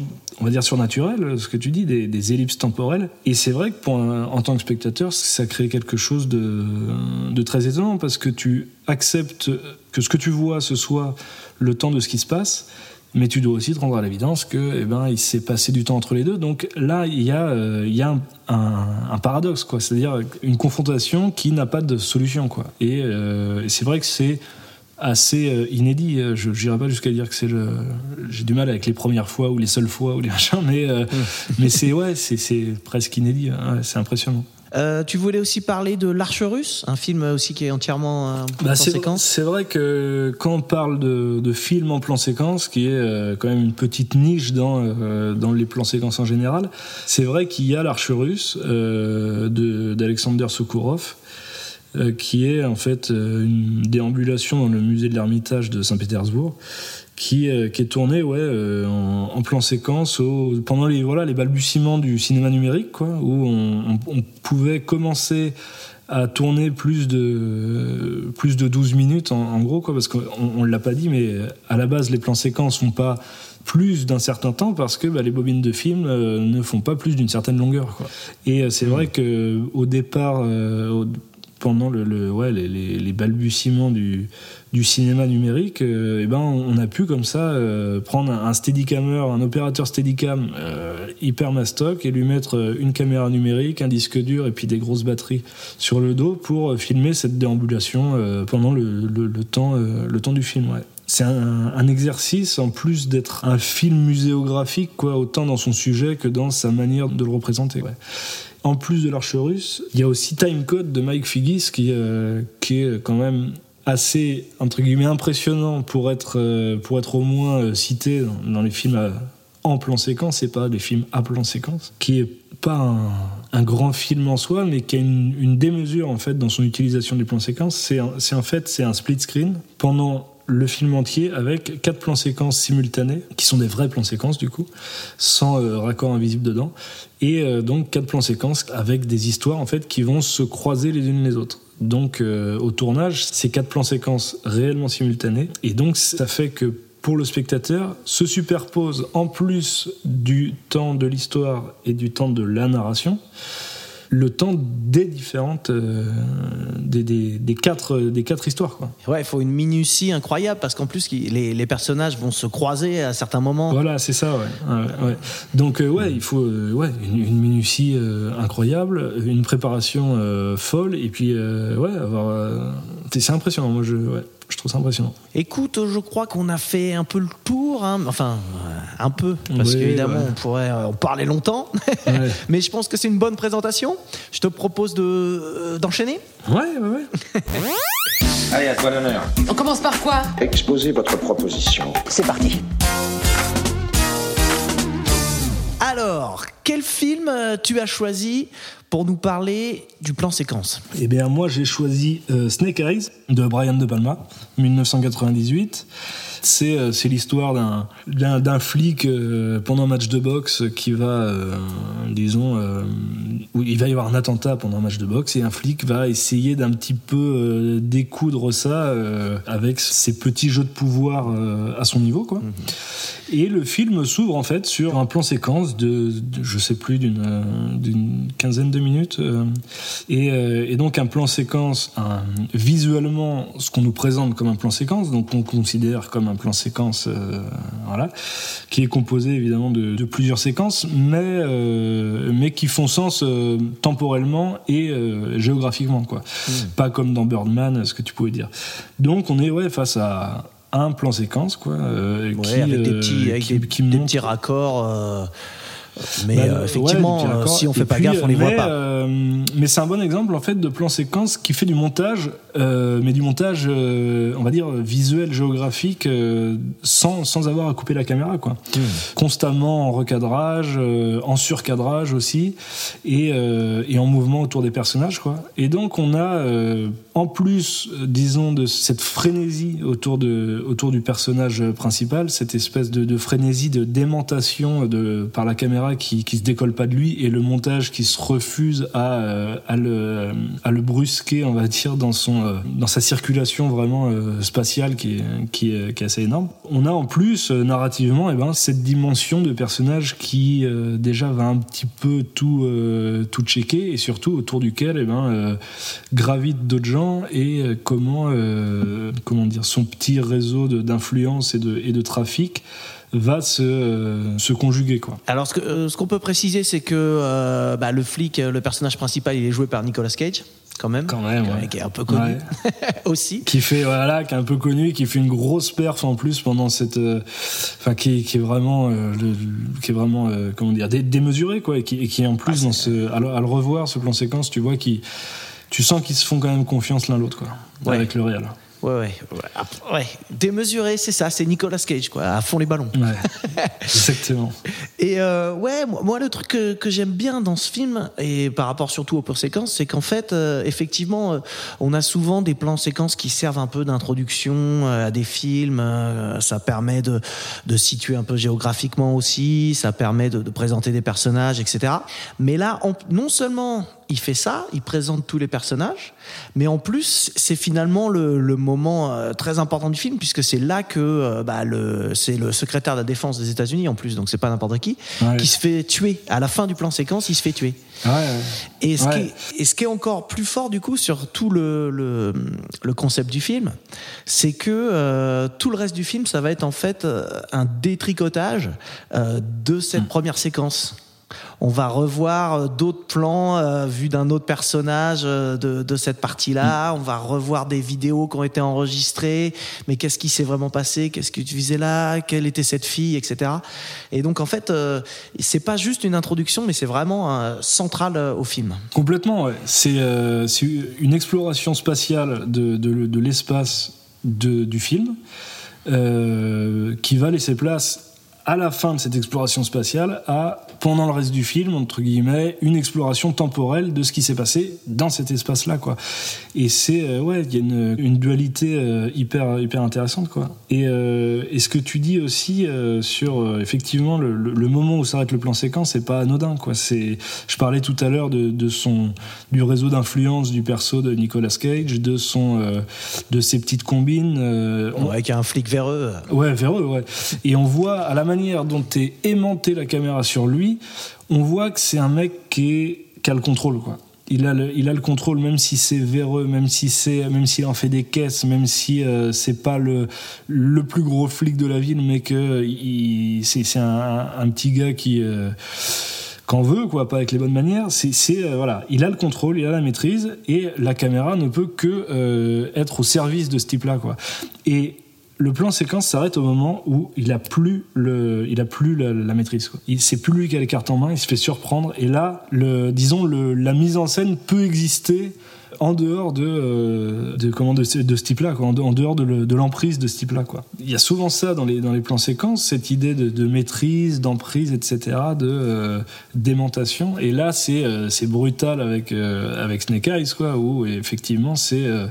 B: on va dire surnaturelles, ce que tu dis, des, ellipses temporelles. Et c'est vrai que pour en tant que spectateur, ça crée quelque chose de, très étonnant parce que tu acceptes que ce que tu vois ce soit le temps de ce qui se passe, mais tu dois aussi te rendre à l'évidence que, eh ben, il s'est passé du temps entre les deux. Donc là, il y a, euh, il y a un, paradoxe, quoi. C'est-à-dire une confrontation qui n'a pas de solution, quoi. Et, euh, et c'est vrai que c'est assez euh, inédit. Euh, Je n'irai pas jusqu'à dire que c'est le. J'ai du mal avec les premières fois ou les seules fois ou les machins, mais euh, [LAUGHS] mais c'est ouais, c'est c'est presque inédit. hein. C'est impressionnant.
A: Euh, tu voulais aussi parler de L'Arche russe, un film aussi qui est entièrement euh, en
B: Bah,
A: plan
B: c'est
A: séquence.
B: c'est vrai que quand on parle de, de film en plan séquence, qui est euh, quand même une petite niche dans, euh, dans les plans séquences en général, c'est vrai qu'il y a l'Arche russe euh, de- d'Alexander Sokourov, euh, qui est en fait euh, une déambulation dans le musée de l'Ermitage de Saint-Pétersbourg. Qui, euh, qui est tournée ouais, euh, en, en plan séquence pendant les, voilà, les balbutiements du cinéma numérique, quoi, où on, pouvait commencer à tourner plus de plus de 12 minutes en, gros quoi parce qu'on on l'a pas dit mais à la base les plans séquences font pas plus d'un certain temps parce que bah, les bobines de film euh, ne font pas plus d'une certaine longueur quoi. et euh, c'est vrai que au départ euh, pendant le, ouais, les, balbutiements du, du cinéma numérique, euh, eh ben, on a pu comme ça euh, prendre un, un steadicammer, un opérateur steadicam euh, hyper mastoc et lui mettre euh, une caméra numérique, un disque dur et puis des grosses batteries sur le dos pour filmer cette déambulation pendant le, le- le temps, le temps du film. Ouais. C'est un, exercice en plus d'être un film muséographique, quoi, autant dans son sujet que dans sa manière de le représenter. En plus de l'Arche russe, il y a aussi Time Code de Mike Figgis qui, euh, qui est quand même assez entre guillemets impressionnant pour être euh, pour être au moins euh, cité dans, les films en plan séquence et pas les films à plan séquence qui est pas un, grand film en soi mais qui a une, une démesure en fait dans son utilisation du plan séquence c'est en fait c'est un split screen pendant le film entier avec quatre plans séquences simultanés qui sont des vrais plans séquences du coup sans euh, raccord invisible dedans et euh, donc quatre plans séquences avec des histoires en fait qui vont se croiser les unes les autres. Donc euh, au tournage c'est quatre plans séquences réellement simultanés et donc ça fait que pour le spectateur se superpose en plus du temps de l'histoire et du temps de la narration le temps des différentes euh, des, des, des quatre des quatre histoires quoi
A: Ouais, il faut une minutie incroyable parce qu'en plus, les, les personnages vont se croiser à certains moments.
B: Voilà, c'est ça, ouais. Ouais, ouais. Donc, euh, ouais, il faut euh, ouais, une, une minutie euh, incroyable, une préparation folle, et puis, ouais, avoir. c'est c'est impressionnant, moi, je, ouais, je trouve ça impressionnant.
A: Écoute, je crois qu'on a fait un peu le tour, hein. enfin euh, un peu, parce
B: Oui,
A: qu'évidemment
B: ouais.
A: on pourrait euh, en parler longtemps, [LAUGHS]
B: Ouais,
A: mais je pense que c'est une bonne présentation. Je te propose de euh, d'enchaîner.
B: ouais, ouais. ouais. [LAUGHS]
C: Allez, à toi l'honneur.
F: On commence par quoi?
G: Exposez votre proposition.
H: C'est parti.
A: Alors, quel film tu as choisi pour nous parler du plan séquence
B: Eh bien, moi, j'ai choisi euh, Snake Eyes de Brian De Palma, 1998. C'est euh, l'histoire d'un- flic euh, pendant un match de boxe qui va, euh, disons, où il va y avoir un attentat pendant un match de boxe et un flic va essayer d'un petit peu découdre ça avec ses petits jeux de pouvoir à son niveau, quoi. Et le film s'ouvre en fait sur un plan séquence de, de- je sais plus, d'une d'une quinzaine de minutes. euh, et, euh, et donc un plan séquence, un- visuellement, ce qu'on nous présente comme un plan séquence, donc on considère comme un plan séquence, euh, voilà, qui est composé évidemment de, de plusieurs séquences, mais, euh, mais qui font sens euh, temporellement et euh, géographiquement, quoi. Pas comme dans Birdman, ce que tu pouvais dire. Donc on est ouais, face à un plan séquence, quoi, euh,
A: Ouais,
B: qui,
A: avec des
B: euh,
A: petits, avec
B: qui-
A: des,
B: qui
A: des
B: montre-
A: petits raccords. euh, mais
B: bah,
A: euh, effectivement, euh, si on fait pas
B: puis,
A: gaffe, on les voit
B: mais,
A: pas.
B: euh, mais c'est un bon exemple en fait de plan séquence qui fait du montage, euh, mais du montage, euh, on va dire visuel, géographique, euh, sans, sans avoir à couper la caméra, quoi.
A: Hmm.
B: Constamment en recadrage, euh, en surcadrage aussi, et, euh, et en mouvement autour des personnages, quoi. Et donc on a, euh, en plus, euh, disons, de cette frénésie autour de autour du personnage principal, cette espèce de, de frénésie de démentation de par la caméra qui qui se décolle pas de lui et le montage qui se refuse à euh, à le à le brusquer, on va dire, dans son euh, dans sa circulation vraiment euh, spatiale qui est qui est, qui est assez énorme. On a en plus euh, narrativement, et ben cette dimension de personnage qui euh, déjà va un petit peu tout euh, tout checker et surtout autour duquel, et ben euh, gravitent d'autres gens et euh, comment euh, comment dire son petit réseau d'influence et de et de trafic va se, euh, se conjuguer quoi.
A: Alors, ce que- euh, ce qu'on peut préciser, c'est que euh, bah, le flic, le personnage principal, il est joué par Nicolas Cage, quand même.
B: Quand même, ouais.
A: Qui est un peu connu
B: Ouais. [LAUGHS]
A: aussi.
B: qui fait voilà qui est un peu connu qui fait une grosse perf en plus pendant cette enfin qui, qui est vraiment le- qui est vraiment comment dire dé- démesuré quoi et qui, et qui en plus dans ce à le, à le revoir ce plan séquence tu vois qui tu sens qu'ils se font quand même confiance l'un l'autre quoi
A: Ouais.
B: avec le réel
A: Ouais, ouais, ouais. Ouais. Démesuré, c'est ça, c'est Nicolas Cage, quoi, à fond les ballons.
B: ouais [LAUGHS] exactement
A: Et euh, ouais, moi, moi, le truc que, que j'aime bien dans ce film, et par rapport surtout aux plans séquences, c'est qu'en fait, euh, effectivement, euh, on a souvent des plans séquences qui servent un peu d'introduction à des films. ça permet de, de situer un peu géographiquement aussi, ça permet de, de présenter des personnages, etc. Mais là, on- non seulement il fait ça, il présente tous les personnages, mais en plus, c'est finalement le, le moment euh, très important du film, puisque c'est là que euh, bah, le, c'est le secrétaire de la défense des États-Unis en plus, donc c'est pas n'importe qui,
B: Ouais.
A: qui se fait tuer. À la fin du plan séquence, il se fait tuer.
B: ouais, ouais.
A: Et ce, qui est, et ce qui est encore plus fort du coup sur tout le, le, le concept du film, c'est que euh, tout le reste du film, ça va être en fait un détricotage euh, de cette première séquence. On va revoir euh, d'autres plans euh, vus d'un autre personnage euh, de, de cette partie-là.
B: Mm.
A: On va revoir des vidéos qui ont été enregistrées. Mais qu'est-ce qui s'est vraiment passé? Qu'est-ce que tu faisais là? Quelle était cette fille? Etc. Et donc en fait, euh, c'est pas juste une introduction, mais c'est vraiment central au film.
B: Complètement, ouais. C'est une exploration spatiale de, de- de l'espace du film qui va laisser place à la fin de cette exploration spatiale à, pendant le reste du film, entre guillemets, une exploration temporelle de ce qui s'est passé dans cet espace-là, quoi. Et c'est, euh, ouais, il y a une, une dualité euh, hyper, hyper intéressante, quoi. Et, euh, et ce que tu dis aussi euh, sur, euh, effectivement, le, le- le moment où s'arrête le plan séquence, c'est pas anodin, quoi. C'est, je parlais tout à l'heure de, de son, du réseau d'influence du perso de Nicolas Cage, de son, euh, de ses petites combines. euh, on-
A: Avec un flic véreux.
B: Ouais, vers eux, ouais. Et on voit, à la manière dont est aimantée la caméra sur lui, on voit que c'est un mec qui, a le contrôle, quoi. Il a le, il a le contrôle, même si c'est véreux, même si c'est, même s'il en fait des caisses, même si euh, c'est pas le, le plus gros flic de la ville, mais que c'est, c'est un, un petit gars qui, euh, qu'en veut, quoi, pas avec les bonnes manières. C'est, c'est, euh, voilà, il a le contrôle, il a la maîtrise, et la caméra ne peut que euh, être au service de ce type-là, quoi. Et le plan séquence s'arrête au moment où il a plus le, il a plus la, maîtrise. Quoi. Il, c'est plus lui qui a les cartes en main, il se fait surprendre. Et là, le, disons, le, la mise en scène peut exister en dehors de, euh, de, comment, de, ce- type-là, quoi, en, de- en dehors de, le- de l'emprise de ce type-là. Quoi. Il y a souvent ça dans les, dans les plans séquences, cette idée de, de maîtrise, d'emprise, etc., de euh, démentation. Et là, c'est, euh, c'est brutal avec, euh, avec Snake Eyes, quoi, où effectivement, c'est euh,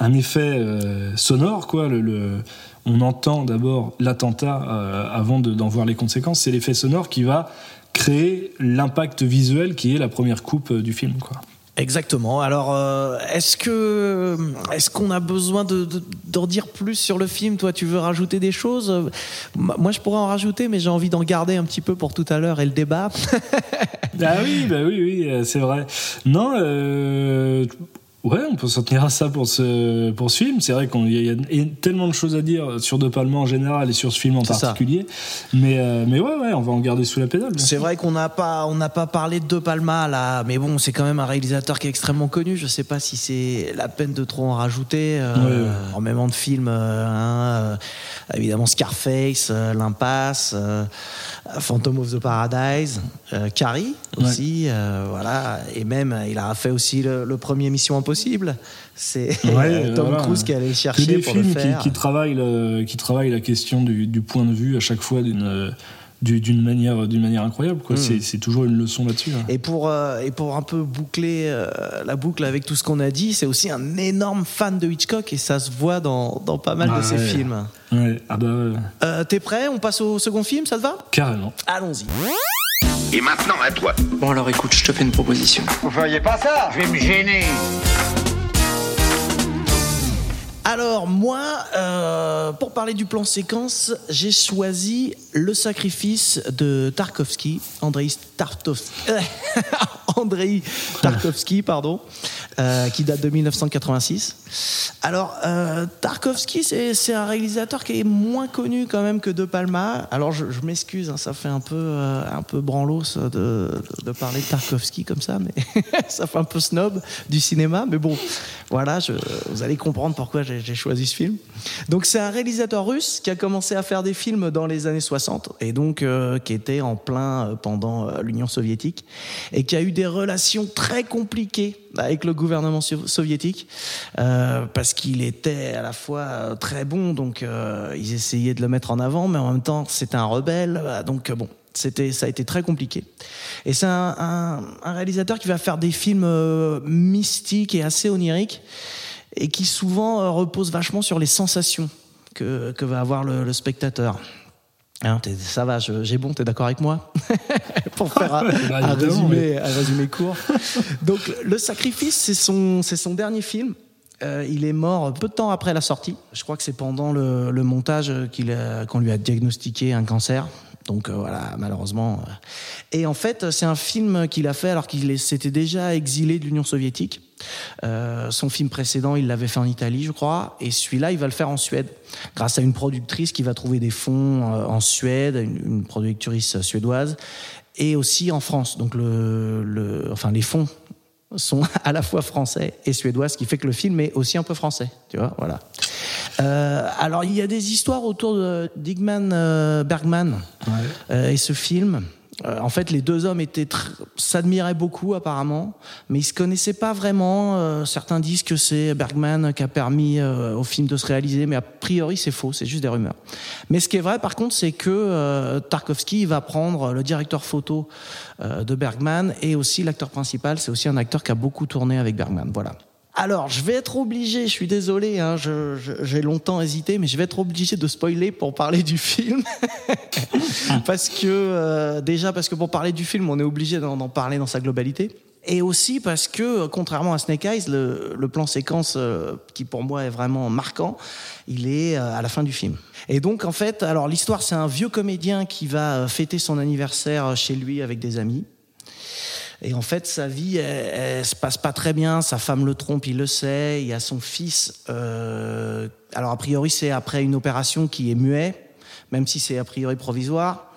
B: un effet euh, sonore, quoi. Le, le- on entend d'abord l'attentat euh, avant de- d'en voir les conséquences. C'est l'effet sonore qui va créer l'impact visuel qui est la première coupe euh, du film, quoi.
A: Exactement. Alors, euh, est-ce que est-ce qu'on a besoin de, de, d'en dire plus sur le film? Toi, tu veux rajouter des choses? Moi, je pourrais en rajouter, mais j'ai envie d'en garder un petit peu pour tout à l'heure et le débat. [LAUGHS]
B: Ah oui, bah oui, oui, c'est vrai. Non, euh, ouais, on peut s'en tenir à ça pour ce, pour ce film. C'est vrai qu'il y, a- il y a tellement de choses à dire sur De Palma en général et sur ce film en
A: ça.
B: particulier. Mais, euh, mais ouais, ouais, on va en garder sous la pédale.
A: C'est vrai qu'on n'a pas on n'a pas parlé de De Palma là, mais bon, c'est quand même un réalisateur qui est extrêmement connu. Je sais pas si c'est la peine de trop en rajouter. euh,
B: Ouais, ouais.
A: En même temps de films, euh, hein, évidemment Scarface, L'Impasse, Phantom of the Paradise, euh, Carrie aussi, euh, voilà, et même il a fait aussi le, le premier Mission Impossible. C'est
B: Ouais, [LAUGHS]
A: Tom
B: voilà.
A: Cruise qui allait chercher
B: des
A: pour
B: films
A: le
B: qui,
A: faire.
B: qui travaillent le- qui travaillent la question du, du point de vue à chaque fois d'une euh, du- d'une manière d'une manière incroyable. Quoi.
A: Mm.
B: C'est, c'est toujours une leçon là-dessus. hein.
A: Et pour, euh, et pour un peu boucler euh, la boucle avec tout ce qu'on a dit, c'est aussi un énorme fan de Hitchcock et ça se voit dans, dans pas mal de
B: Ouais.
A: ses films.
B: Ouais, ah bah, ouais,
A: Euh, T'es prêt? On passe au second film, ça te va?
B: Carrément.
A: Allons-y.
G: Et maintenant, à toi.
D: Bon alors écoute, je te fais une proposition.
G: Vous feriez pas ça? Je vais me gêner.
A: Alors moi, euh, pour parler du plan séquence, j'ai choisi Le sacrifice de Tarkovsky, Andrei Tarkovsky, [LAUGHS] Andrei Tarkovsky, pardon, euh, qui date de 1986. Alors euh, Tarkovsky, c'est un réalisateur qui est moins connu quand même que De Palma. Alors je, m'excuse, hein, ça fait un peu euh, un peu branlos de, parler de Tarkovsky comme ça, mais [LAUGHS] ça fait un peu snob du cinéma. Mais bon, voilà, vous allez comprendre pourquoi j'ai choisi ce film. Donc c'est un réalisateur russe qui a commencé à faire des films dans les années 60 et donc euh, qui était en plein pendant l'Union soviétique et qui a eu des relations très compliquées avec le gouvernement sov- soviétique euh, parce qu'il était à la fois euh, très bon, donc euh, ils essayaient de le mettre en avant, mais en même temps c'était un rebelle, donc bon. C'était, ça a été très compliqué. Et c'est un, réalisateur qui va faire des films mystiques et assez oniriques et qui souvent repose vachement sur les sensations que, va avoir le spectateur. Hein, ça va, j'ai bon, t'es d'accord avec moi [LAUGHS] Pour faire un,
B: Bah,
A: un résumé, un résumé court. Donc, Le Sacrifice, c'est son, dernier film. Euh, il est mort peu de temps après la sortie. Je crois que c'est pendant le, le montage qu'on lui a diagnostiqué un cancer. Donc euh, voilà, malheureusement. euh. Et en fait, c'est un film qu'il a fait alors qu'il s'était déjà exilé de l'Union soviétique. Euh, son film précédent, il l'avait fait en Italie, je crois, et celui-là, il va le faire en Suède, grâce à une productrice qui va trouver des fonds euh, en Suède, une, une productrice suédoise, et aussi en France. Donc le, le- enfin les fonds sont [LAUGHS] à la fois français et suédois, ce qui fait que le film est aussi un peu français, tu vois, voilà. Euh, alors il y a des histoires autour de Digman euh, Bergman et ce film. Euh, en fait, les deux hommes étaient s'admiraient beaucoup apparemment, mais ils se connaissaient pas vraiment. Euh, certains disent que c'est Bergman qui a permis euh, au film de se réaliser, mais a priori c'est faux, c'est juste des rumeurs. Mais ce qui est vrai, par contre, c'est que euh, Tarkovsky va prendre le directeur photo euh, de Bergman et aussi l'acteur principal. C'est aussi un acteur qui a beaucoup tourné avec Bergman. Voilà. Alors, je vais être obligé, je suis désolé, hein, j'ai longtemps hésité, mais je vais être obligé de spoiler pour parler du film. [LAUGHS] parce que, euh, déjà, parce que pour parler du film, on est obligé d'en parler dans sa globalité. Et aussi parce que, contrairement à Snake Eyes, le, le plan séquence euh, qui pour moi est vraiment marquant, il est euh, à la fin du film. Et donc, en fait, alors l'histoire, c'est un vieux comédien qui va euh, fêter son anniversaire euh, chez lui avec des amis. Et en fait, sa vie, elle, elle se passe pas très bien. Sa femme le trompe, il le sait. Il y a son fils. euh, alors a priori, c'est après une opération qui est muet, même si c'est a priori provisoire.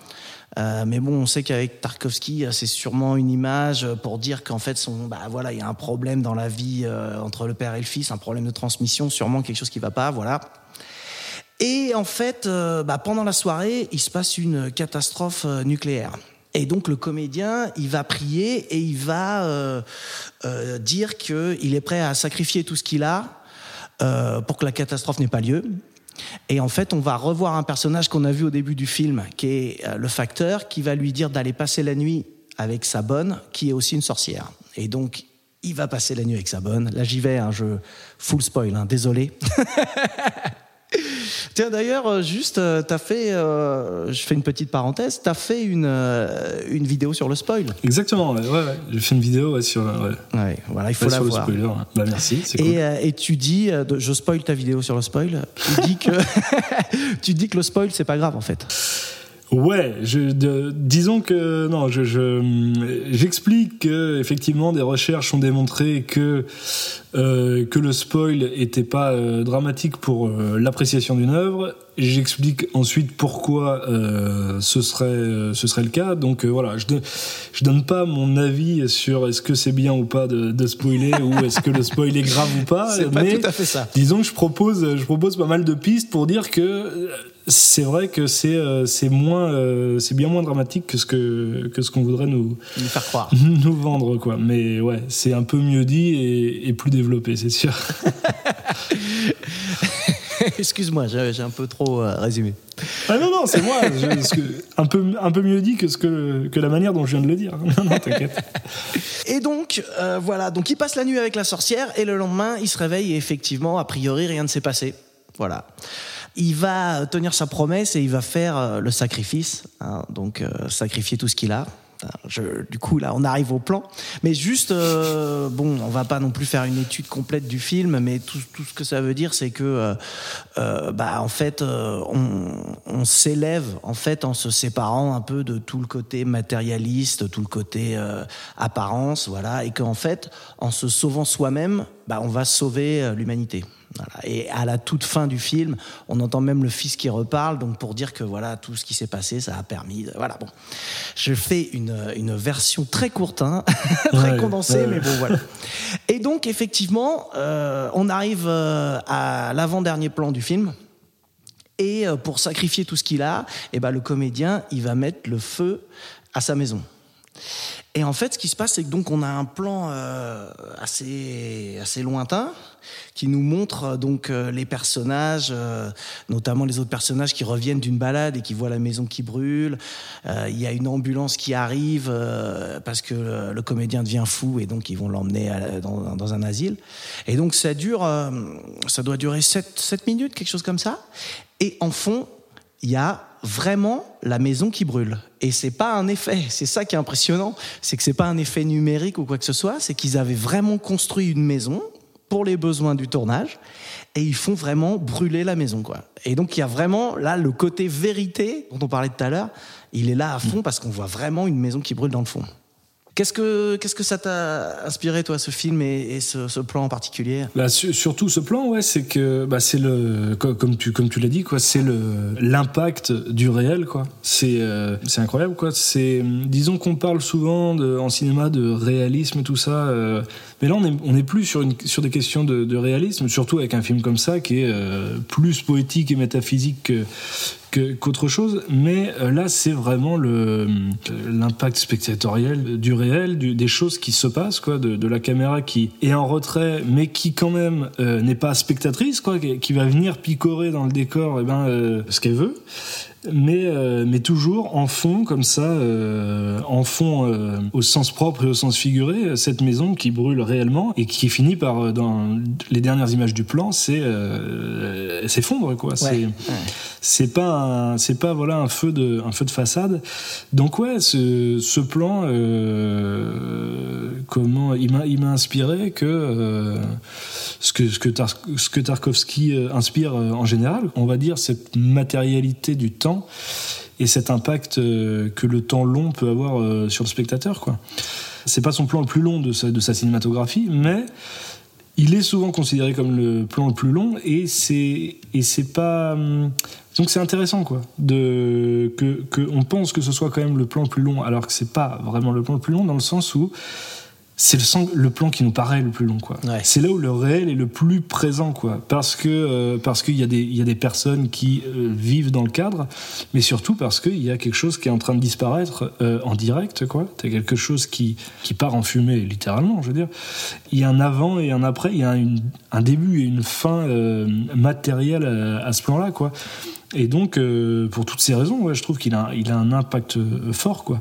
A: Euh, mais bon, on sait qu'avec Tarkovsky, euh, c'est sûrement une image pour dire qu'en fait, son, bah voilà, il y a un problème dans la vie euh, entre le père et le fils, un problème de transmission, sûrement quelque chose qui va pas, voilà. Et en fait, euh, bah, pendant la soirée, il se passe une catastrophe euh, nucléaire. Et donc le comédien, il va prier et il va euh, euh, dire qu'il est prêt à sacrifier tout ce qu'il a euh, pour que la catastrophe n'ait pas lieu. Et en fait, on va revoir un personnage qu'on a vu au début du film, qui est euh, le facteur, qui va lui dire d'aller passer la nuit avec sa bonne, qui est aussi une sorcière. Et donc, il va passer la nuit avec sa bonne. Là, j'y vais, hein, je full spoil, hein, désolé. [LAUGHS] Tiens, d'ailleurs, euh, juste, euh, t'as fait, euh, je fais une petite parenthèse, t'as fait une, euh, une vidéo sur le spoil.
B: Exactement, ouais, ouais, ouais. J'ai fait une vidéo ouais, sur, ouais,
A: Ouais, voilà, il faut la
B: sur le
A: voir.
B: spoiler. ouais. Bah merci, c'est cool.
A: Et, euh, et tu dis, je spoil ta vidéo sur le spoil, tu dis que, [LAUGHS] tu dis que le spoil, c'est pas grave en fait.
B: Ouais, je, de- disons que non, je, je- j'explique que effectivement des recherches ont démontré que euh, que le spoil était pas euh, dramatique pour euh, l'appréciation d'une œuvre. J'explique ensuite pourquoi euh, ce serait ce serait le cas. Donc voilà, je, don- je donne pas mon avis sur est-ce que c'est bien ou pas de, de spoiler ou est-ce que le spoil est grave ou pas. [LAUGHS]
A: C'est pas
B: mais
A: tout à fait ça.
B: Disons que je propose, je propose pas mal de pistes pour dire que c'est vrai que c'est euh, c'est moins euh, c'est bien moins dramatique que ce que que ce qu'on voudrait nous
A: Nous faire croire. [LAUGHS]
B: nous vendre quoi. Mais ouais, c'est un peu mieux dit et, et plus développé, c'est sûr. [LAUGHS]
A: Excuse-moi, j'ai un peu trop euh, résumé.
B: Ah non non, c'est moi, je- parce que- un peu un peu mieux dit que ce que que la manière dont je viens de le dire. Non non, t'inquiète.
A: Et donc, voilà, donc il passe la nuit avec la sorcière et le lendemain, il se réveille et effectivement, a priori, rien ne s'est passé. Voilà. Il va tenir sa promesse et il va faire euh, le sacrifice, hein, donc euh, sacrifier tout ce qu'il a. Du coup, là, on arrive au plan. Mais juste, euh, bon, on va pas non plus faire une étude complète du film, mais tout, ce que ça veut dire, c'est que, bah, en fait, on, s'élève en fait en se séparant un peu de tout le côté matérialiste, tout le côté apparence, voilà, et qu'en fait, en se sauvant soi-même, bah, on va sauver l'humanité. Voilà. Et à la toute fin du film, on entend même le fils qui reparle, donc pour dire que voilà tout ce qui s'est passé, ça a permis. de- Voilà bon, je fais une, une version très courte, hein, [LAUGHS] très
B: Ouais,
A: condensée,
B: ouais,
A: mais bon voilà. Et donc effectivement, euh, on arrive euh, à l'avant-dernier plan du film. Et euh, pour sacrifier tout ce qu'il a, eh ben, le comédien, il va mettre le feu à sa maison. Et en fait, ce qui se passe, c'est que donc on a un plan euh, assez assez lointain qui nous montre euh, donc euh, les personnages, euh, notamment les autres personnages qui reviennent d'une balade et qui voient la maison qui brûle. Il y a une ambulance qui arrive parce que le comédien devient fou et donc ils vont l'emmener dans, un asile. Et donc ça dure, ça doit durer 7, 7 minutes, quelque chose comme ça. Et en fond, il y a vraiment la maison qui brûle. Et c'est pas un effet. [LAUGHS] C'est ça qui est impressionnant. C'est que c'est pas un effet numérique ou quoi que ce soit. C'est qu'ils avaient vraiment construit une maison pour les besoins du tournage et ils font vraiment brûler la maison quoi. Et donc il y a vraiment là le côté vérité dont on parlait tout à l'heure, il est là à fond parce qu'on voit vraiment une maison qui brûle dans le fond. Qu'est-ce que, qu'est-ce que ça t'a inspiré, toi, ce film et, ce, plan en particulier?
B: Bah, su, Surtout ce plan, ouais, c'est que bah, c'est le, comme tu, comme tu l'as dit, quoi, c'est le, l'impact du réel, quoi. C'est, euh, c'est incroyable, quoi. C'est, disons qu'on parle souvent en cinéma de réalisme et tout ça, euh, mais là on est, on est plus sur, une, sur des questions de, de réalisme, surtout avec un film comme ça qui est euh, plus poétique et métaphysique que, qu'autre chose, mais euh, là c'est vraiment euh, l'impact spectatoriel du réel, du, des choses qui se passent, quoi, de, de, la caméra qui est en retrait, mais qui quand même euh, n'est pas spectatrice, quoi, qui, qui, va venir picorer dans le décor, et eh ben euh, ce qu'elle veut mais, euh, mais toujours en fond, comme ça, euh, en fond euh, au sens propre et au sens figuré, cette maison qui brûle réellement et qui finit par, dans les dernières images du plan, c'est s'effondre, quoi.
A: Ouais.
B: C'est ouais. pas, c'est pas voilà un feu de, un feu de façade. Donc ouais, ce, ce plan, comment il m'a, il m'a inspiré que ce que ce que, Tar ce que Tarkovsky inspire en général, on va dire cette matérialité du temps et cet impact que le temps long peut avoir sur le spectateur. Quoi. C'est pas son plan le plus long de sa, cinématographie, mais il est souvent considéré comme le plan le plus long et c'est pas donc c'est intéressant quoi que, que pense que ce soit quand même le plan le plus long alors que c'est pas vraiment le plan le plus long dans le sens où c'est le, le, plan qui nous paraît le plus long quoi.
A: Ouais.
B: C'est là où le réel est le plus présent quoi parce que euh, parce qu'il y a des il y a des personnes qui euh, vivent dans le cadre mais surtout parce qu'il y a quelque chose qui est en train de disparaître euh, en direct quoi. T'as quelque chose qui qui part en fumée littéralement, je veux dire. Il y a un avant et un après, il y a une, un début et une fin euh, matérielle à, à ce plan-là quoi. Et donc, euh, pour toutes ces raisons, ouais, je trouve qu'il a, il a un impact fort. quoi.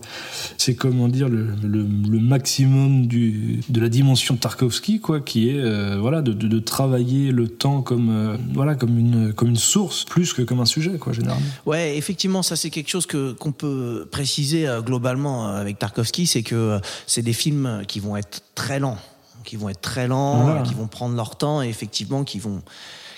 B: C'est comment dire le, le, le, maximum du, de la dimension Tarkovsky, quoi, qui est euh, voilà de, de, de, travailler le temps comme euh, voilà comme une comme une source plus que comme un sujet, quoi, généralement.
A: Ouais, effectivement, ça c'est quelque chose que qu'on peut préciser euh, globalement avec Tarkovsky, c'est que c'est des films qui vont être très lents, qui vont être très lents, voilà. qui vont prendre leur temps et effectivement qui vont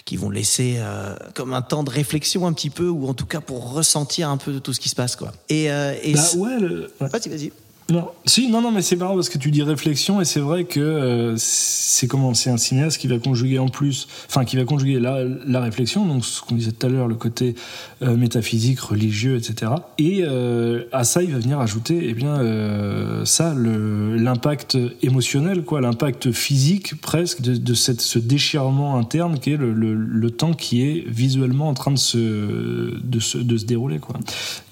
A: qui vont laisser euh, comme un temps de réflexion un petit peu ou en tout cas pour ressentir un peu de tout ce qui se passe quoi. Et, euh, et
B: bah ouais, le... ouais.
A: vas-y vas-y.
B: Non, si, non, non, mais c'est marrant parce que tu dis réflexion et c'est vrai que euh, c'est comment, c'est un cinéaste qui va conjuguer en plus, enfin qui va conjuguer la, la réflexion, donc ce qu'on disait tout à l'heure, le côté euh, métaphysique, religieux, etc. Et euh, à ça, il va venir ajouter, eh bien, ça, l'impact émotionnel, quoi, l'impact physique presque de, cette, ce déchirement interne qui est le, le, temps qui est visuellement en train de se, de se, de se dérouler, quoi.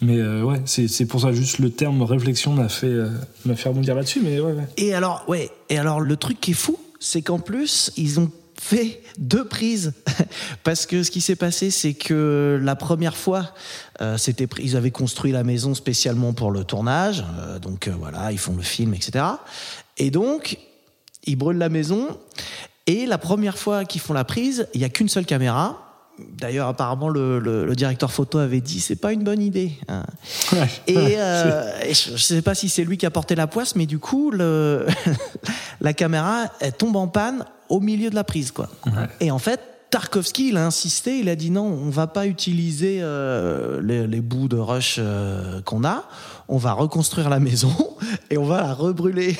B: Mais ouais, c'est pour ça juste le terme réflexion m'a fait m'a fait rebondir là-dessus, mais ouais.
A: Et alors, ouais, et alors le truc qui est fou, c'est qu'en plus, ils ont fait deux prises. [LAUGHS] Parce que ce qui s'est passé c'est que la première fois euh, c'était ils avaient construit la maison spécialement pour le tournage. Euh, donc euh, voilà ils font le film etc et donc ils brûlent la maison. Et la première fois qu'ils font la prise il y a qu'une seule caméra D'ailleurs, apparemment, le, le, le, directeur photo avait dit c'est pas une bonne idée. Hein.
B: Ouais,
A: et,
B: ouais,
A: euh, et je, je sais pas si c'est lui qui a porté la poisse, mais du coup, le, [LAUGHS] la caméra elle tombe en panne au milieu de la prise, quoi.
B: Ouais.
A: Et en fait, Tarkovsky, il a insisté, il a dit non, on va pas utiliser euh, les, les, bouts de rush euh, qu'on a, on va reconstruire la maison et on va la rebrûler.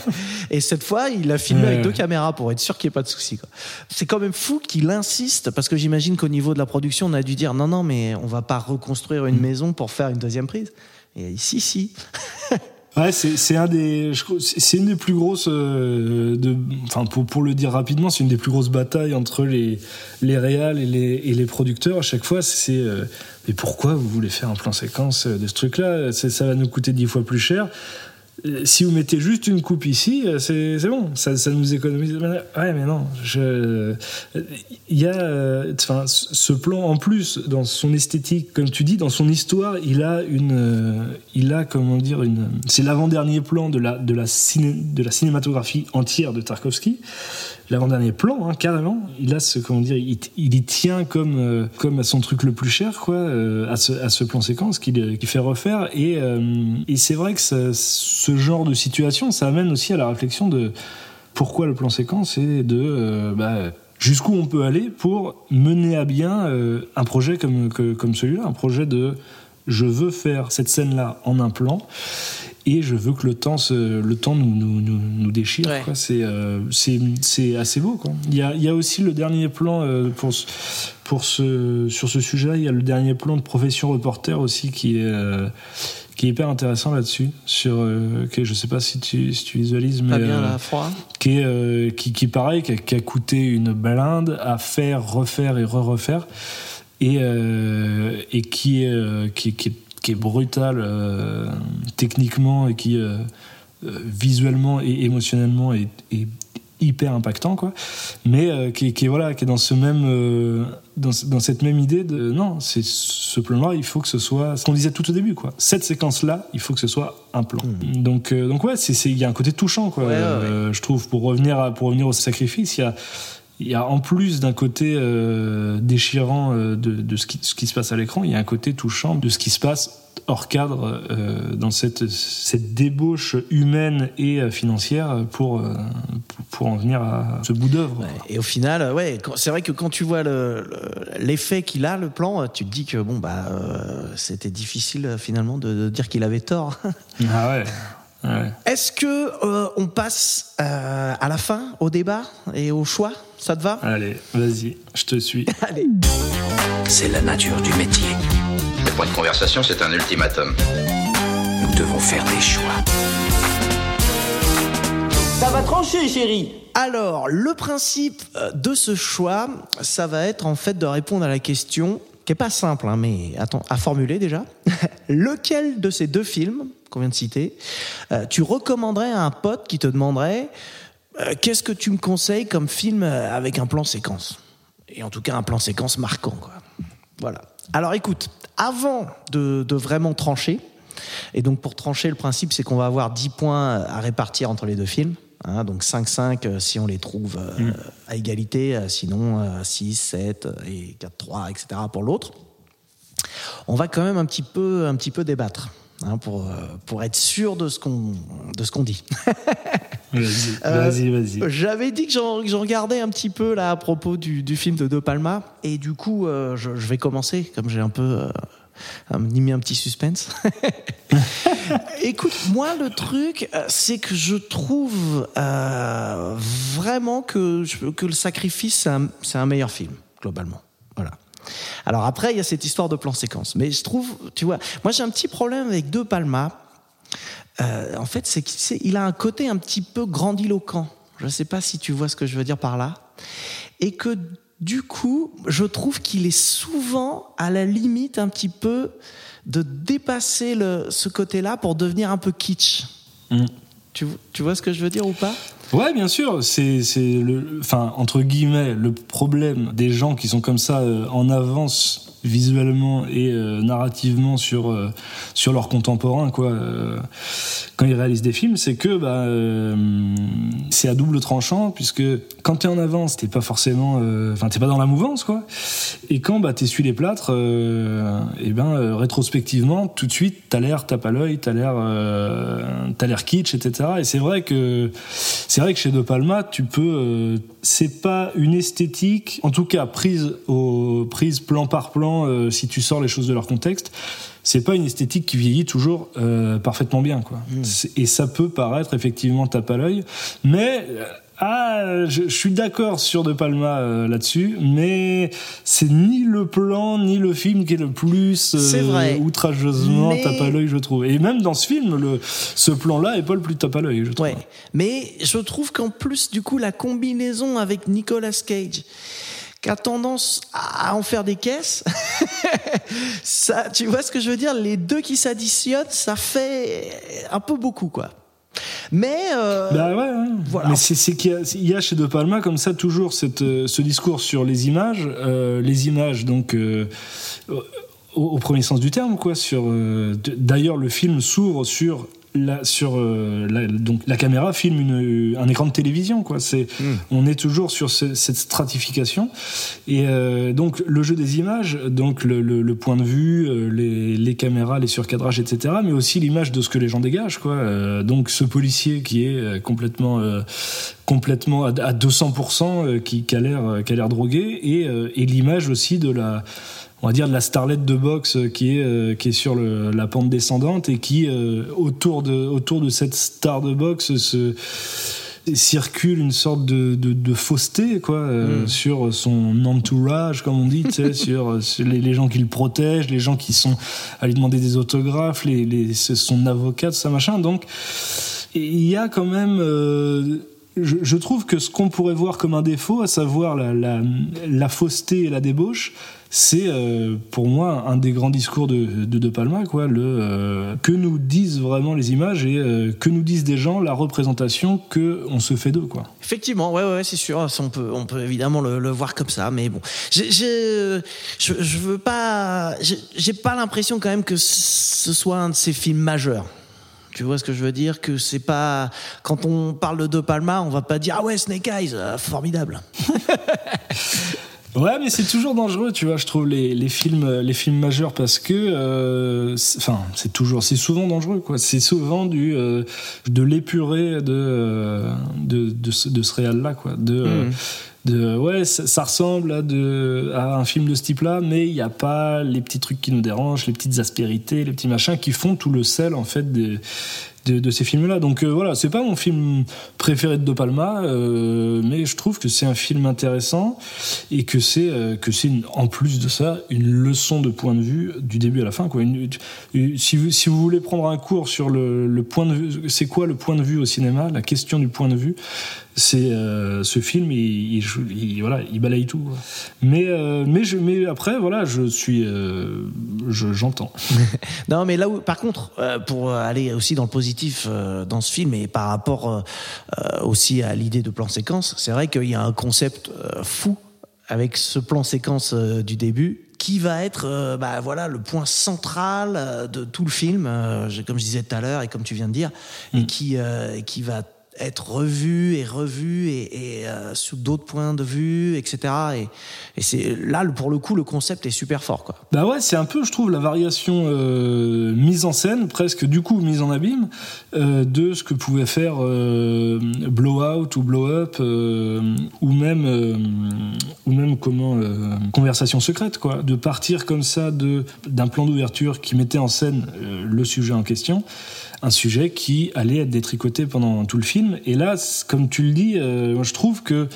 A: [LAUGHS] et cette fois, il a filmé ouais. avec deux caméras pour être sûr qu'il n'y ait pas de souci. C'est quand même fou qu'il insiste, parce que j'imagine qu'au niveau de la production, on a dû dire non, non, mais on va pas reconstruire une mmh. maison pour faire une deuxième prise. Et ici, si. [LAUGHS]
B: Ouais, c'est un des, c'est une des plus grosses, euh, de, enfin pour pour le dire rapidement, c'est une des plus grosses batailles entre les les réals et les et les producteurs. À chaque fois, c'est euh, mais pourquoi vous voulez faire un plan séquence de ce truc-là? Ça va nous coûter dix fois plus cher si vous mettez juste une coupe ici, c'est bon, ça, ça, nous économise. Ouais, mais non, il y a, enfin, ce plan en plus dans son esthétique, comme tu dis, dans son histoire, il a une, il a comment dire une, c'est l'avant-dernier plan de la de la ciné, de la cinématographie entière de Tarkovsky l'avant-dernier plan, hein, carrément. Il a ce, comment dire, il, y tient comme, euh, comme à son truc le plus cher, quoi, euh, à, ce, plan séquence qu'il qu fait refaire. Et, euh, c'est vrai que ce genre de situation, ça amène aussi à la réflexion de pourquoi le plan séquence et de euh, bah, jusqu'où on peut aller pour mener à bien euh, un projet comme, comme celui-là, un projet de je veux faire cette scène-là en un plan et je veux que le temps, se- le temps nous, nous, nous, nous déchire.
A: Ouais.
B: C'est, euh, assez beau. Quoi. Il, y a, il y a aussi le dernier plan euh, pour, pour ce, sur ce sujet-là, il y a le dernier plan de profession reporter aussi qui est, euh, qui est hyper intéressant là-dessus. Sur, euh, que je sais pas si tu, si tu visualises, mais
A: bien là, froid.
B: qui est qui, qui pareil qui a, qui a coûté une blinde à faire refaire et re-refaire et et qui qui, qui est qui est brutal euh, techniquement et qui euh, euh, visuellement et émotionnellement est, est hyper impactant quoi. Mais euh, qui, qui voilà qui est dans ce même euh, dans, dans cette même idée de non c'est ce plan là il faut que ce soit ce qu'on disait tout au début quoi. Cette séquence là il faut que ce soit un plan. Donc euh, donc ouais c'est il y a un côté touchant quoi.
A: Ouais, ouais,
B: euh, je trouve pour revenir à, pour revenir au sacrifice il y a il y a en plus d'un côté euh, déchirant euh, de, de ce, qui, ce qui se passe à l'écran, il y a un côté touchant de ce qui se passe hors cadre euh, dans cette, cette débauche humaine et financière pour, pour, pour en venir à ce bout d'œuvre.
A: Ouais, Et au final, ouais, c'est vrai que quand tu vois le- le- l'effet qu'il a, le plan, tu te dis que bon bah euh, c'était difficile finalement de, de dire qu'il avait tort.
B: Ah ouais. [LAUGHS] ouais.
A: Est-ce que euh, on passe euh, à la fin, au débat et au choix? Ça te va?
B: Allez, vas-y, je te suis. [LAUGHS]
A: Allez.
C: C'est la nature du métier.
G: C'est pas une conversation, c'est un ultimatum.
C: Nous devons faire des choix.
I: Ça va trancher, chérie.
A: Alors, le principe euh, de ce choix, ça va être en fait de répondre à la question qui est pas simple, hein, mais à formuler déjà. [LAUGHS] Lequel de ces deux films qu'on vient de citer, euh, tu recommanderais à un pote qui te demanderait euh, qu'est-ce que tu me conseilles comme film euh, avec un plan séquence? Et en tout cas, un plan séquence marquant, quoi. Voilà. Alors écoute, avant de, de vraiment trancher, et donc pour trancher, le principe c'est qu'on va avoir 10 points à répartir entre les deux films. Hein, donc 5-5 euh, si on les trouve euh, à égalité, euh, sinon euh, 6, 7 et 4-3, etc. pour l'autre. On va quand même un petit peu, un petit peu débattre hein, pour, euh, pour être sûr de ce qu'on qu'on dit. [LAUGHS]
B: Vas-y,
A: Euh,
B: vas-y, vas-y.
A: J'avais dit que j'en regardais un petit peu là à propos du, du film de De Palma et du coup euh, je, je vais commencer comme j'ai un peu euh, mis un petit suspense. [LAUGHS] [LAUGHS] Écoute, moi le truc euh, c'est que je trouve euh, vraiment que, le sacrifice c'est un, meilleur film globalement. Voilà. Alors après il y a cette histoire de plan séquence, mais je trouve, tu vois, moi j'ai un petit problème avec De Palma. Euh, en fait, c'est qu'il a un côté un petit peu grandiloquent. Je ne sais pas si tu vois ce que je veux dire par là. Et que du coup, je trouve qu'il est souvent à la limite un petit peu de dépasser le, ce côté-là pour devenir un peu kitsch.
B: Mm.
A: Tu, tu vois ce que je veux dire ou pas?
B: Ouais, bien sûr. C'est, le, enfin, entre guillemets, le problème des gens qui sont comme ça euh, en avance visuellement et euh, narrativement sur euh, sur leurs contemporains, quoi. euh, quand ils réalisent des films, c'est que bah, c'est à double tranchant puisque quand t'es en avance, t'es pas forcément, enfin, t'es pas dans la mouvance, quoi. Et quand bah t'essuies les plâtres, et ben rétrospectivement, tout de suite, t'as l'air tape à l'œil, t'as l'air, t'as l'air kitsch, etc. Et c'est vrai que c'est vrai que chez De Palma, tu peux, euh, c'est pas une esthétique, en tout cas prise au prise plan par plan, euh, si tu sors les choses de leur contexte. C'est pas une esthétique qui vieillit toujours euh, parfaitement bien, quoi. C'est- Et ça peut paraître effectivement tape à l'œil, mais euh, ah, je, je suis d'accord sur De Palma euh, là-dessus, mais c'est ni le plan ni le film qui est le plus euh,
A: C'est vrai.
B: outrageusement
A: Mais-
B: tape à l'œil, je trouve. Et même dans ce film, le, ce plan-là est pas le plus tape à l'œil, je trouve.
A: Ouais. Mais je trouve qu'en plus, du coup, la combinaison avec Nicolas Cage, qui a tendance à en faire des caisses, [LAUGHS] ça, tu vois ce que je veux dire? Les deux qui s'additionnent, ça fait un peu beaucoup, quoi. Mais euh,
B: Bah ouais, ouais.
A: Voilà.
B: Mais c'est qu'il y, a- il y a chez De Palma comme ça toujours cette, euh, ce discours sur les images, euh, les images donc euh, au, au premier sens du terme quoi. Sur d'ailleurs le film s'ouvre sur la, sur euh, la, donc la caméra filme une, un écran de télévision quoi. C'est on est toujours sur ce- cette stratification. Et euh, donc le jeu des images donc le, le- le point de vue euh, les, les caméras les surcadrages etc mais aussi l'image de ce que les gens dégagent quoi. Euh, donc ce policier qui est euh, complètement euh, complètement à, à 200% euh, qui, qui a l'air qui a l'air drogué et, euh, et l'image aussi de la on va dire de la starlette de boxe qui est euh, qui est sur le- la pente descendante et qui euh, autour de autour de cette star de boxe se circule une sorte de, de, de fausseté quoi euh, sur son entourage comme on dit [LAUGHS] sur, sur les, les gens qui le protègent les gens qui sont à lui demander des autographes les, les son avocat tout ça machin. Donc il y a quand même euh, je, trouve que ce qu'on pourrait voir comme un défaut, à savoir la, fausseté et la débauche, c'est euh, pour moi un des grands discours de De, Palma, quoi. Le euh, que nous disent vraiment les images et euh, que nous disent des gens la représentation que on se fait d'eux, quoi.
A: Effectivement, ouais, ouais, c'est sûr. On peut, on peut évidemment le, voir comme ça, mais bon, je, je veux pas, j'ai pas l'impression quand même que ce soit un de ces films majeurs. Tu vois ce que je veux dire Que c'est pas quand on parle de De Palma, on va pas dire ah ouais Snake Eyes, euh, formidable. [LAUGHS]
B: Ouais, mais c'est toujours dangereux, tu vois, je trouve les, les films les films majeurs parce que euh, c'est- enfin, c'est toujours c'est souvent dangereux quoi. C'est souvent du euh, de l'épurer de, euh, de de ce, de ce réal là quoi, de euh, de ouais, ça, ressemble à à un film de ce type-là, mais il n'y a pas les petits trucs qui nous dérangent, les petites aspérités, les petits machins qui font tout le sel en fait des de, ces films-là. Donc euh, voilà, c'est pas mon film préféré de De Palma, euh, mais je trouve que c'est un film intéressant et que c'est euh, que c'est en plus de ça une leçon de point de vue du début à la fin. Quoi. Si, vous, si vous voulez prendre un cours sur le, point de vue, c'est quoi le point de vue au cinéma, la question du point de vue, c'est ce film, il, voilà, il balaye tout. Mais mais après voilà, je suis euh, je- j'entends. [LAUGHS]
A: Non, mais là où, par contre, pour aller aussi dans le positif euh, dans ce film et par rapport euh, euh, aussi à l'idée de plan séquence, c'est vrai qu'il y a un concept fou avec ce plan séquence du début qui va être euh, bah, voilà le point central de tout le film euh, comme je disais tout à l'heure et comme tu viens de dire et qui euh, qui va être revu et revu et, et, euh, sous d'autres points de vue etc et, et c'est là pour le coup le concept est super fort quoi
B: Bah ouais, c'est un peu, je trouve, la variation euh, mise en scène, presque du coup mise en abîme, euh, de ce que pouvait faire euh, Blowout ou Blow Up, euh, ou même, euh, ou même comment, Conversation secrète, quoi. De partir comme ça de d'un plan d'ouverture qui mettait en scène le sujet en question, un sujet qui allait être détricoté pendant tout le film. Et là, comme tu le dis, euh, moi, je trouve que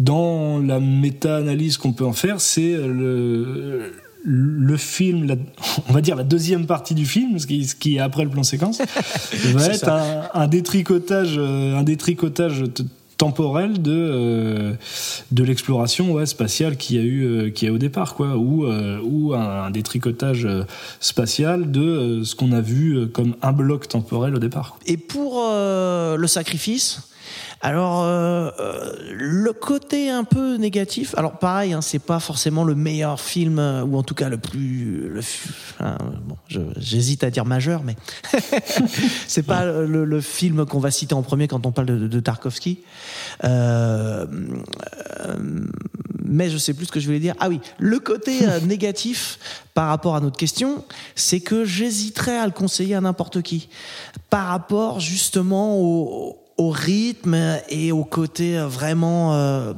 B: dans la méta-analyse qu'on peut en faire, c'est le, le film, la- [LAUGHS] on va dire la deuxième partie du film, ce qui, ce qui est après le plan séquence, [LAUGHS] va être un, un détricotage, euh, un détricotage t- temporel de euh, de l'exploration spatiale qu'il y a eu euh, qu'il y a au départ quoi. Ou euh, ou un, détricotage spatial de ce qu'on a vu comme un bloc temporel au départ
A: Et pour le sacrifice, alors euh, euh, le côté un peu négatif, alors pareil, hein, c'est pas forcément le meilleur film euh, ou en tout cas le plus, le, hein, bon, j'hésite à dire majeur, mais [LAUGHS] c'est pas le, le film qu'on va citer en premier quand on parle de, de Tarkovsky. Euh, euh, mais je sais plus ce que je voulais dire. Ah oui, le côté [LAUGHS] négatif par rapport à notre question, c'est que j'hésiterais à le conseiller à n'importe qui. Par rapport justement au, au rythme et au côté euh, vraiment euh,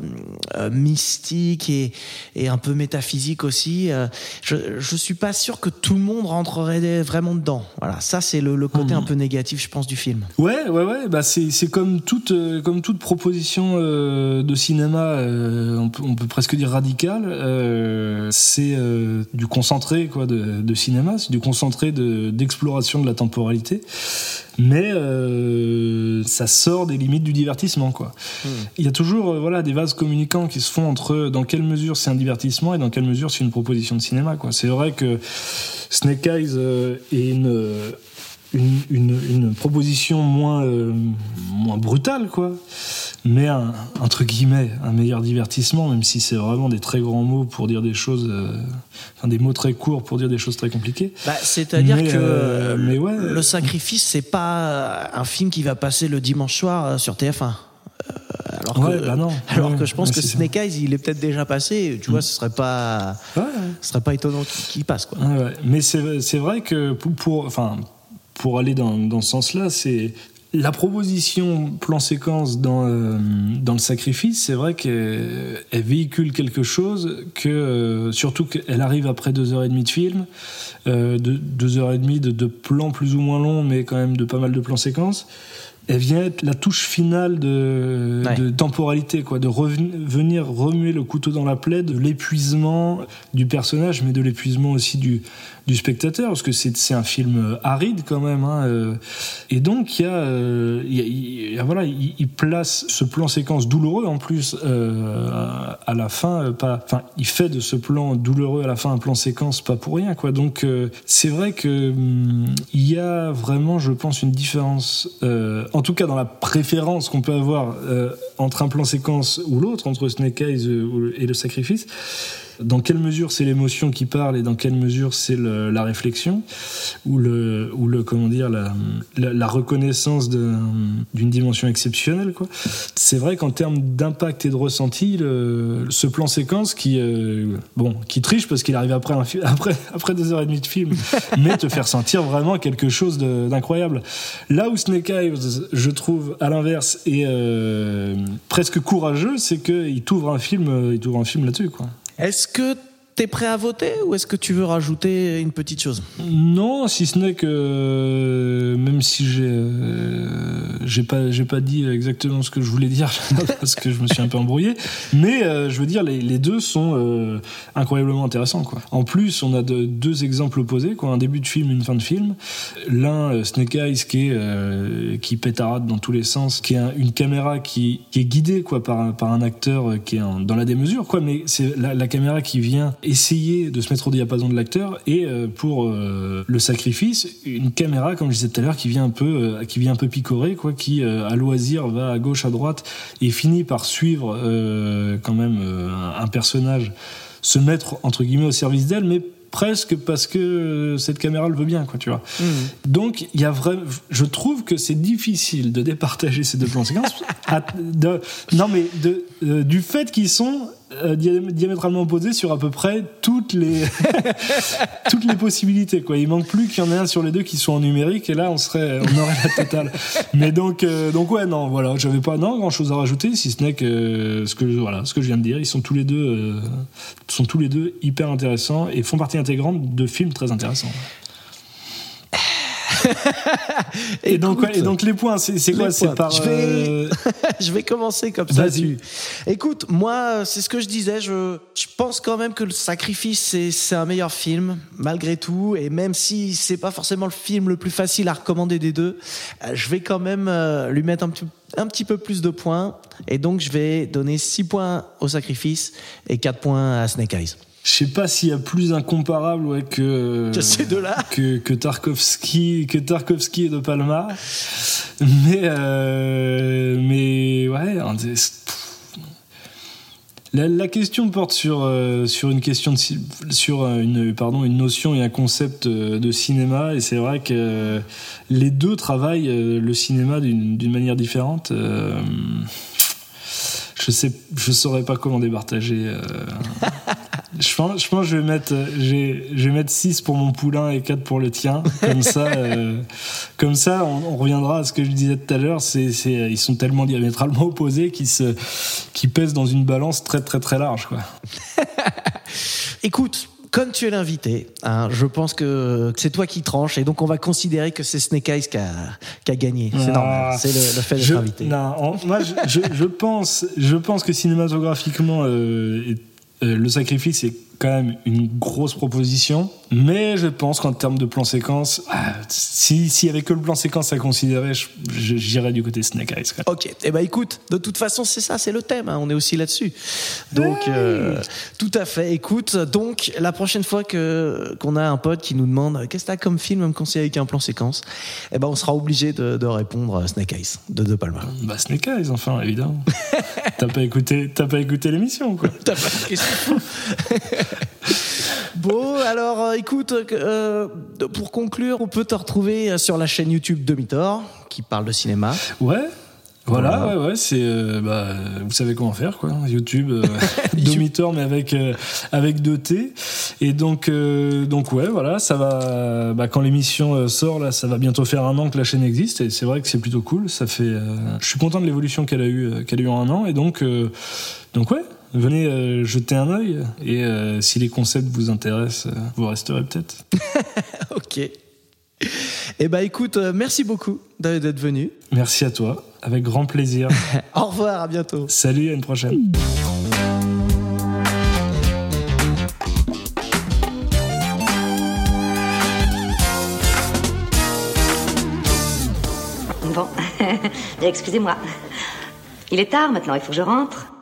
A: euh, mystique et, et un peu métaphysique aussi. euh, je, je suis pas sûr que tout le monde rentrerait vraiment dedans. Voilà, ça c'est le, le côté un peu négatif, je pense, du film.
B: Ouais, ouais, ouais. Bah c'est c'est comme toute euh, comme toute proposition euh, de cinéma, euh, on, peut, on peut presque dire radicale. euh, c'est euh, du concentré quoi de, de cinéma, c'est du concentré de d'exploration de la temporalité. Mais euh, ça sort des limites du divertissement quoi. Il y a toujours euh, voilà des vases communicants qui se font entre dans quelle mesure c'est un divertissement et dans quelle mesure c'est une proposition de cinéma quoi. C'est vrai que Snake Eyes euh, est une euh, une, une, une proposition moins, euh, moins brutale, quoi. Mais un, entre guillemets un meilleur divertissement, même si c'est vraiment des très grands mots pour dire des choses, euh, enfin des mots très courts pour dire des choses très compliquées.
A: Bah, C'est-à-dire que
B: euh, mais ouais.
A: le sacrifice, c'est pas un film qui va passer le dimanche soir euh, sur TF1. Euh, alors
B: Ouais,
A: que,
B: bah non.
A: alors
B: Ouais,
A: que je pense que. Snake Eyes, il est peut-être déjà passé. Tu vois, ce serait pas, ce serait pas étonnant qu'il passe quoi.
B: Mais c'est c'est vrai que pour, pour- enfin, pour aller dans, dans ce sens-là, c'est la proposition plan séquence dans, euh, dans le sacrifice, c'est vrai qu'elle elle véhicule quelque chose que, euh, surtout qu'elle arrive après deux heures et demie de film, euh, de, deux heures et demie de, de plans plus ou moins longs, mais quand même de pas mal de plans séquences. Elle vient être la touche finale de,
A: Ouais.
B: de temporalité, quoi, de venir remuer le couteau dans la plaie de l'épuisement du personnage, mais de l'épuisement aussi du, du spectateur, parce que c'est un film euh, aride quand même. hein, euh. et donc, il y a, euh, y a- y a- voilà, il, place ce plan séquence douloureux en plus euh, à, à la fin, euh, pas, enfin, il fait de ce plan douloureux à la fin un plan séquence pas pour rien, quoi. Donc, euh, c'est vrai que hum, il y a vraiment, je pense, une différence, euh, en tout cas dans la préférence qu'on peut avoir euh, entre un plan séquence ou l'autre, entre Snake Eyes euh, et le sacrifice dans quelle mesure c'est l'émotion qui parle et dans quelle mesure c'est la réflexion ou le ou le comment dire la, la, la reconnaissance d'une dimension exceptionnelle quoi. C'est vrai qu'en termes d'impact et de ressenti le- ce plan séquence qui euh, bon qui triche parce qu'il arrive après un après après deux heures et demie de film [LAUGHS] mais te faire sentir vraiment quelque chose d'incroyable. Là où Snake Eyes je trouve à l'inverse est euh, presque courageux c'est que il t'ouvre un film euh, il t'ouvre un film là-dessus quoi
A: Est-ce que t'es prêt à voter ou est-ce que tu veux rajouter une petite chose?
B: Non, si ce n'est que euh, même si j'ai euh, j'ai pas j'ai pas dit exactement ce que je voulais dire [LAUGHS] parce que je me suis un peu embrouillé, mais euh, je veux dire les, deux sont euh, incroyablement intéressants quoi. En plus, on a de- deux exemples opposés quoi, un début de film, une fin de film. L'un euh, Snake Eyes qui est qui pétarade dans tous les sens, qui est un- une caméra qui, est guidée quoi par un, par un acteur qui est dans la démesure quoi, mais c'est la caméra qui vient essayer de se mettre au diapason de l'acteur et euh, pour euh, le sacrifice une caméra comme je disais tout à l'heure qui vient un peu euh, qui vient un peu picorer quoi qui à loisir va à gauche à droite et finit par suivre quand même un, personnage se mettre entre guillemets au service d'elle mais presque parce que cette caméra le veut bien quoi tu vois. Donc il y a vraiment je trouve que c'est difficile de départager ces deux plans séquences. À- [LAUGHS] de- non mais de, euh, du fait qu'ils sont euh, diam- diamétralement opposés sur à peu près toutes les [LAUGHS] toutes les possibilités quoi. Il manque plus qu'il y en ait un sur les deux qui soit en numérique et là on serait on aurait la totale. Mais donc euh, donc ouais non voilà j'avais pas non grand chose à rajouter si ce n'est que euh, ce que voilà ce que je viens de dire. Ils sont tous les deux sont tous les deux hyper intéressants et font partie intégrante de films très intéressants [LAUGHS] et donc,
A: Écoute,
B: ouais, et donc les points, c'est quoi C'est
A: points.
B: par.
A: Je vais-
B: euh, [LAUGHS]
A: je vais commencer comme ça. Tu- Écoute, moi, c'est ce que je disais. Je, je pense quand même que le sacrifice, c'est, c'est un meilleur film, malgré tout. Et même si c'est pas forcément le film le plus facile à recommander des deux, euh, je vais quand même euh, lui mettre un petit, un petit peu plus de points. Et donc, je vais donner 6 points au sacrifice et 4 points à Snake Eyes.
B: Je sais pas s'il y a plus incomparable ouais, que.
A: Que ces deux-là.
B: que, que Tarkovsky, que Tarkovsky et De Palma. Mais, euh, mais ouais, la, la question porte sur, euh, sur une question de, sur euh, une, pardon, une notion et un concept de cinéma, et c'est vrai que euh, les deux travaillent le cinéma d'une d'une manière différente. Je sais, je saurais pas comment départager. euh, [LAUGHS] je pense, je pense que je vais mettre, j'ai- je vais mettre 6 pour mon poulain et 4 pour le tien. Comme ça, [LAUGHS] euh, comme ça, on, on reviendra à ce que je disais tout à l'heure. C'est, c'est, ils sont tellement diamétralement opposés qu'ils se, qu'ils pèsent dans une balance très très très large, quoi. [LAUGHS]
A: Écoute, comme tu es l'invité, hein, je pense que c'est toi qui tranches et donc on va considérer que c'est Snake Eyes qui a, qui a gagné. C'est
B: Ah,
A: normal, c'est le, le fait d'être invité.
B: non, moi, je, pense, je pense que cinématographiquement, euh, euh, le sacrifice est quand même une grosse proposition. Mais je pense qu'en termes de plan séquence, ah, si s'il y avait que le plan séquence à considérer, j'irais du côté Snake Eyes.
A: Ok, eh ben écoute, de toute façon c'est ça, c'est le thème, hein, on est aussi là-dessus. Donc euh, tout à fait, écoute, donc la prochaine fois que qu'on a un pote qui nous demande qu'est-ce que t'as comme film à me conseiller avec un plan séquence, eh ben on sera obligé de, de répondre euh, Snake Eyes de De Palma.
B: Bah Snake Eyes, enfin, évidemment. [LAUGHS] t'as pas écouté, t'as pas écouté l'émission, quoi.
A: T'as pas Bon, alors euh, écoute, euh, pour conclure, on peut te retrouver euh, sur la chaîne YouTube Demi-Tort, qui parle de cinéma.
B: Ouais. Voilà,
A: Voilà.
B: ouais, ouais, c'est, euh, bah, vous savez comment faire, quoi. YouTube, euh, [LAUGHS] Domitor, mais avec euh, avec deux T. Et donc, donc ouais, voilà, ça va. Bah, quand l'émission sort, là, ça va bientôt faire un an que la chaîne existe, et c'est vrai que c'est plutôt cool. Ça fait, je suis content de l'évolution qu'elle a eu, qu'elle a eu en un an, et donc, donc ouais. Venez euh, jeter un œil et euh, si les concepts vous intéressent, euh, vous resterez peut-être. [LAUGHS]
A: Ok. Eh ben écoute, euh, merci beaucoup d'être venu.
B: Merci à toi, avec grand plaisir. [LAUGHS]
A: Au revoir, à bientôt.
B: Salut, à une prochaine.
E: Bon, [LAUGHS] excusez-moi. Il est tard maintenant, il faut que je rentre.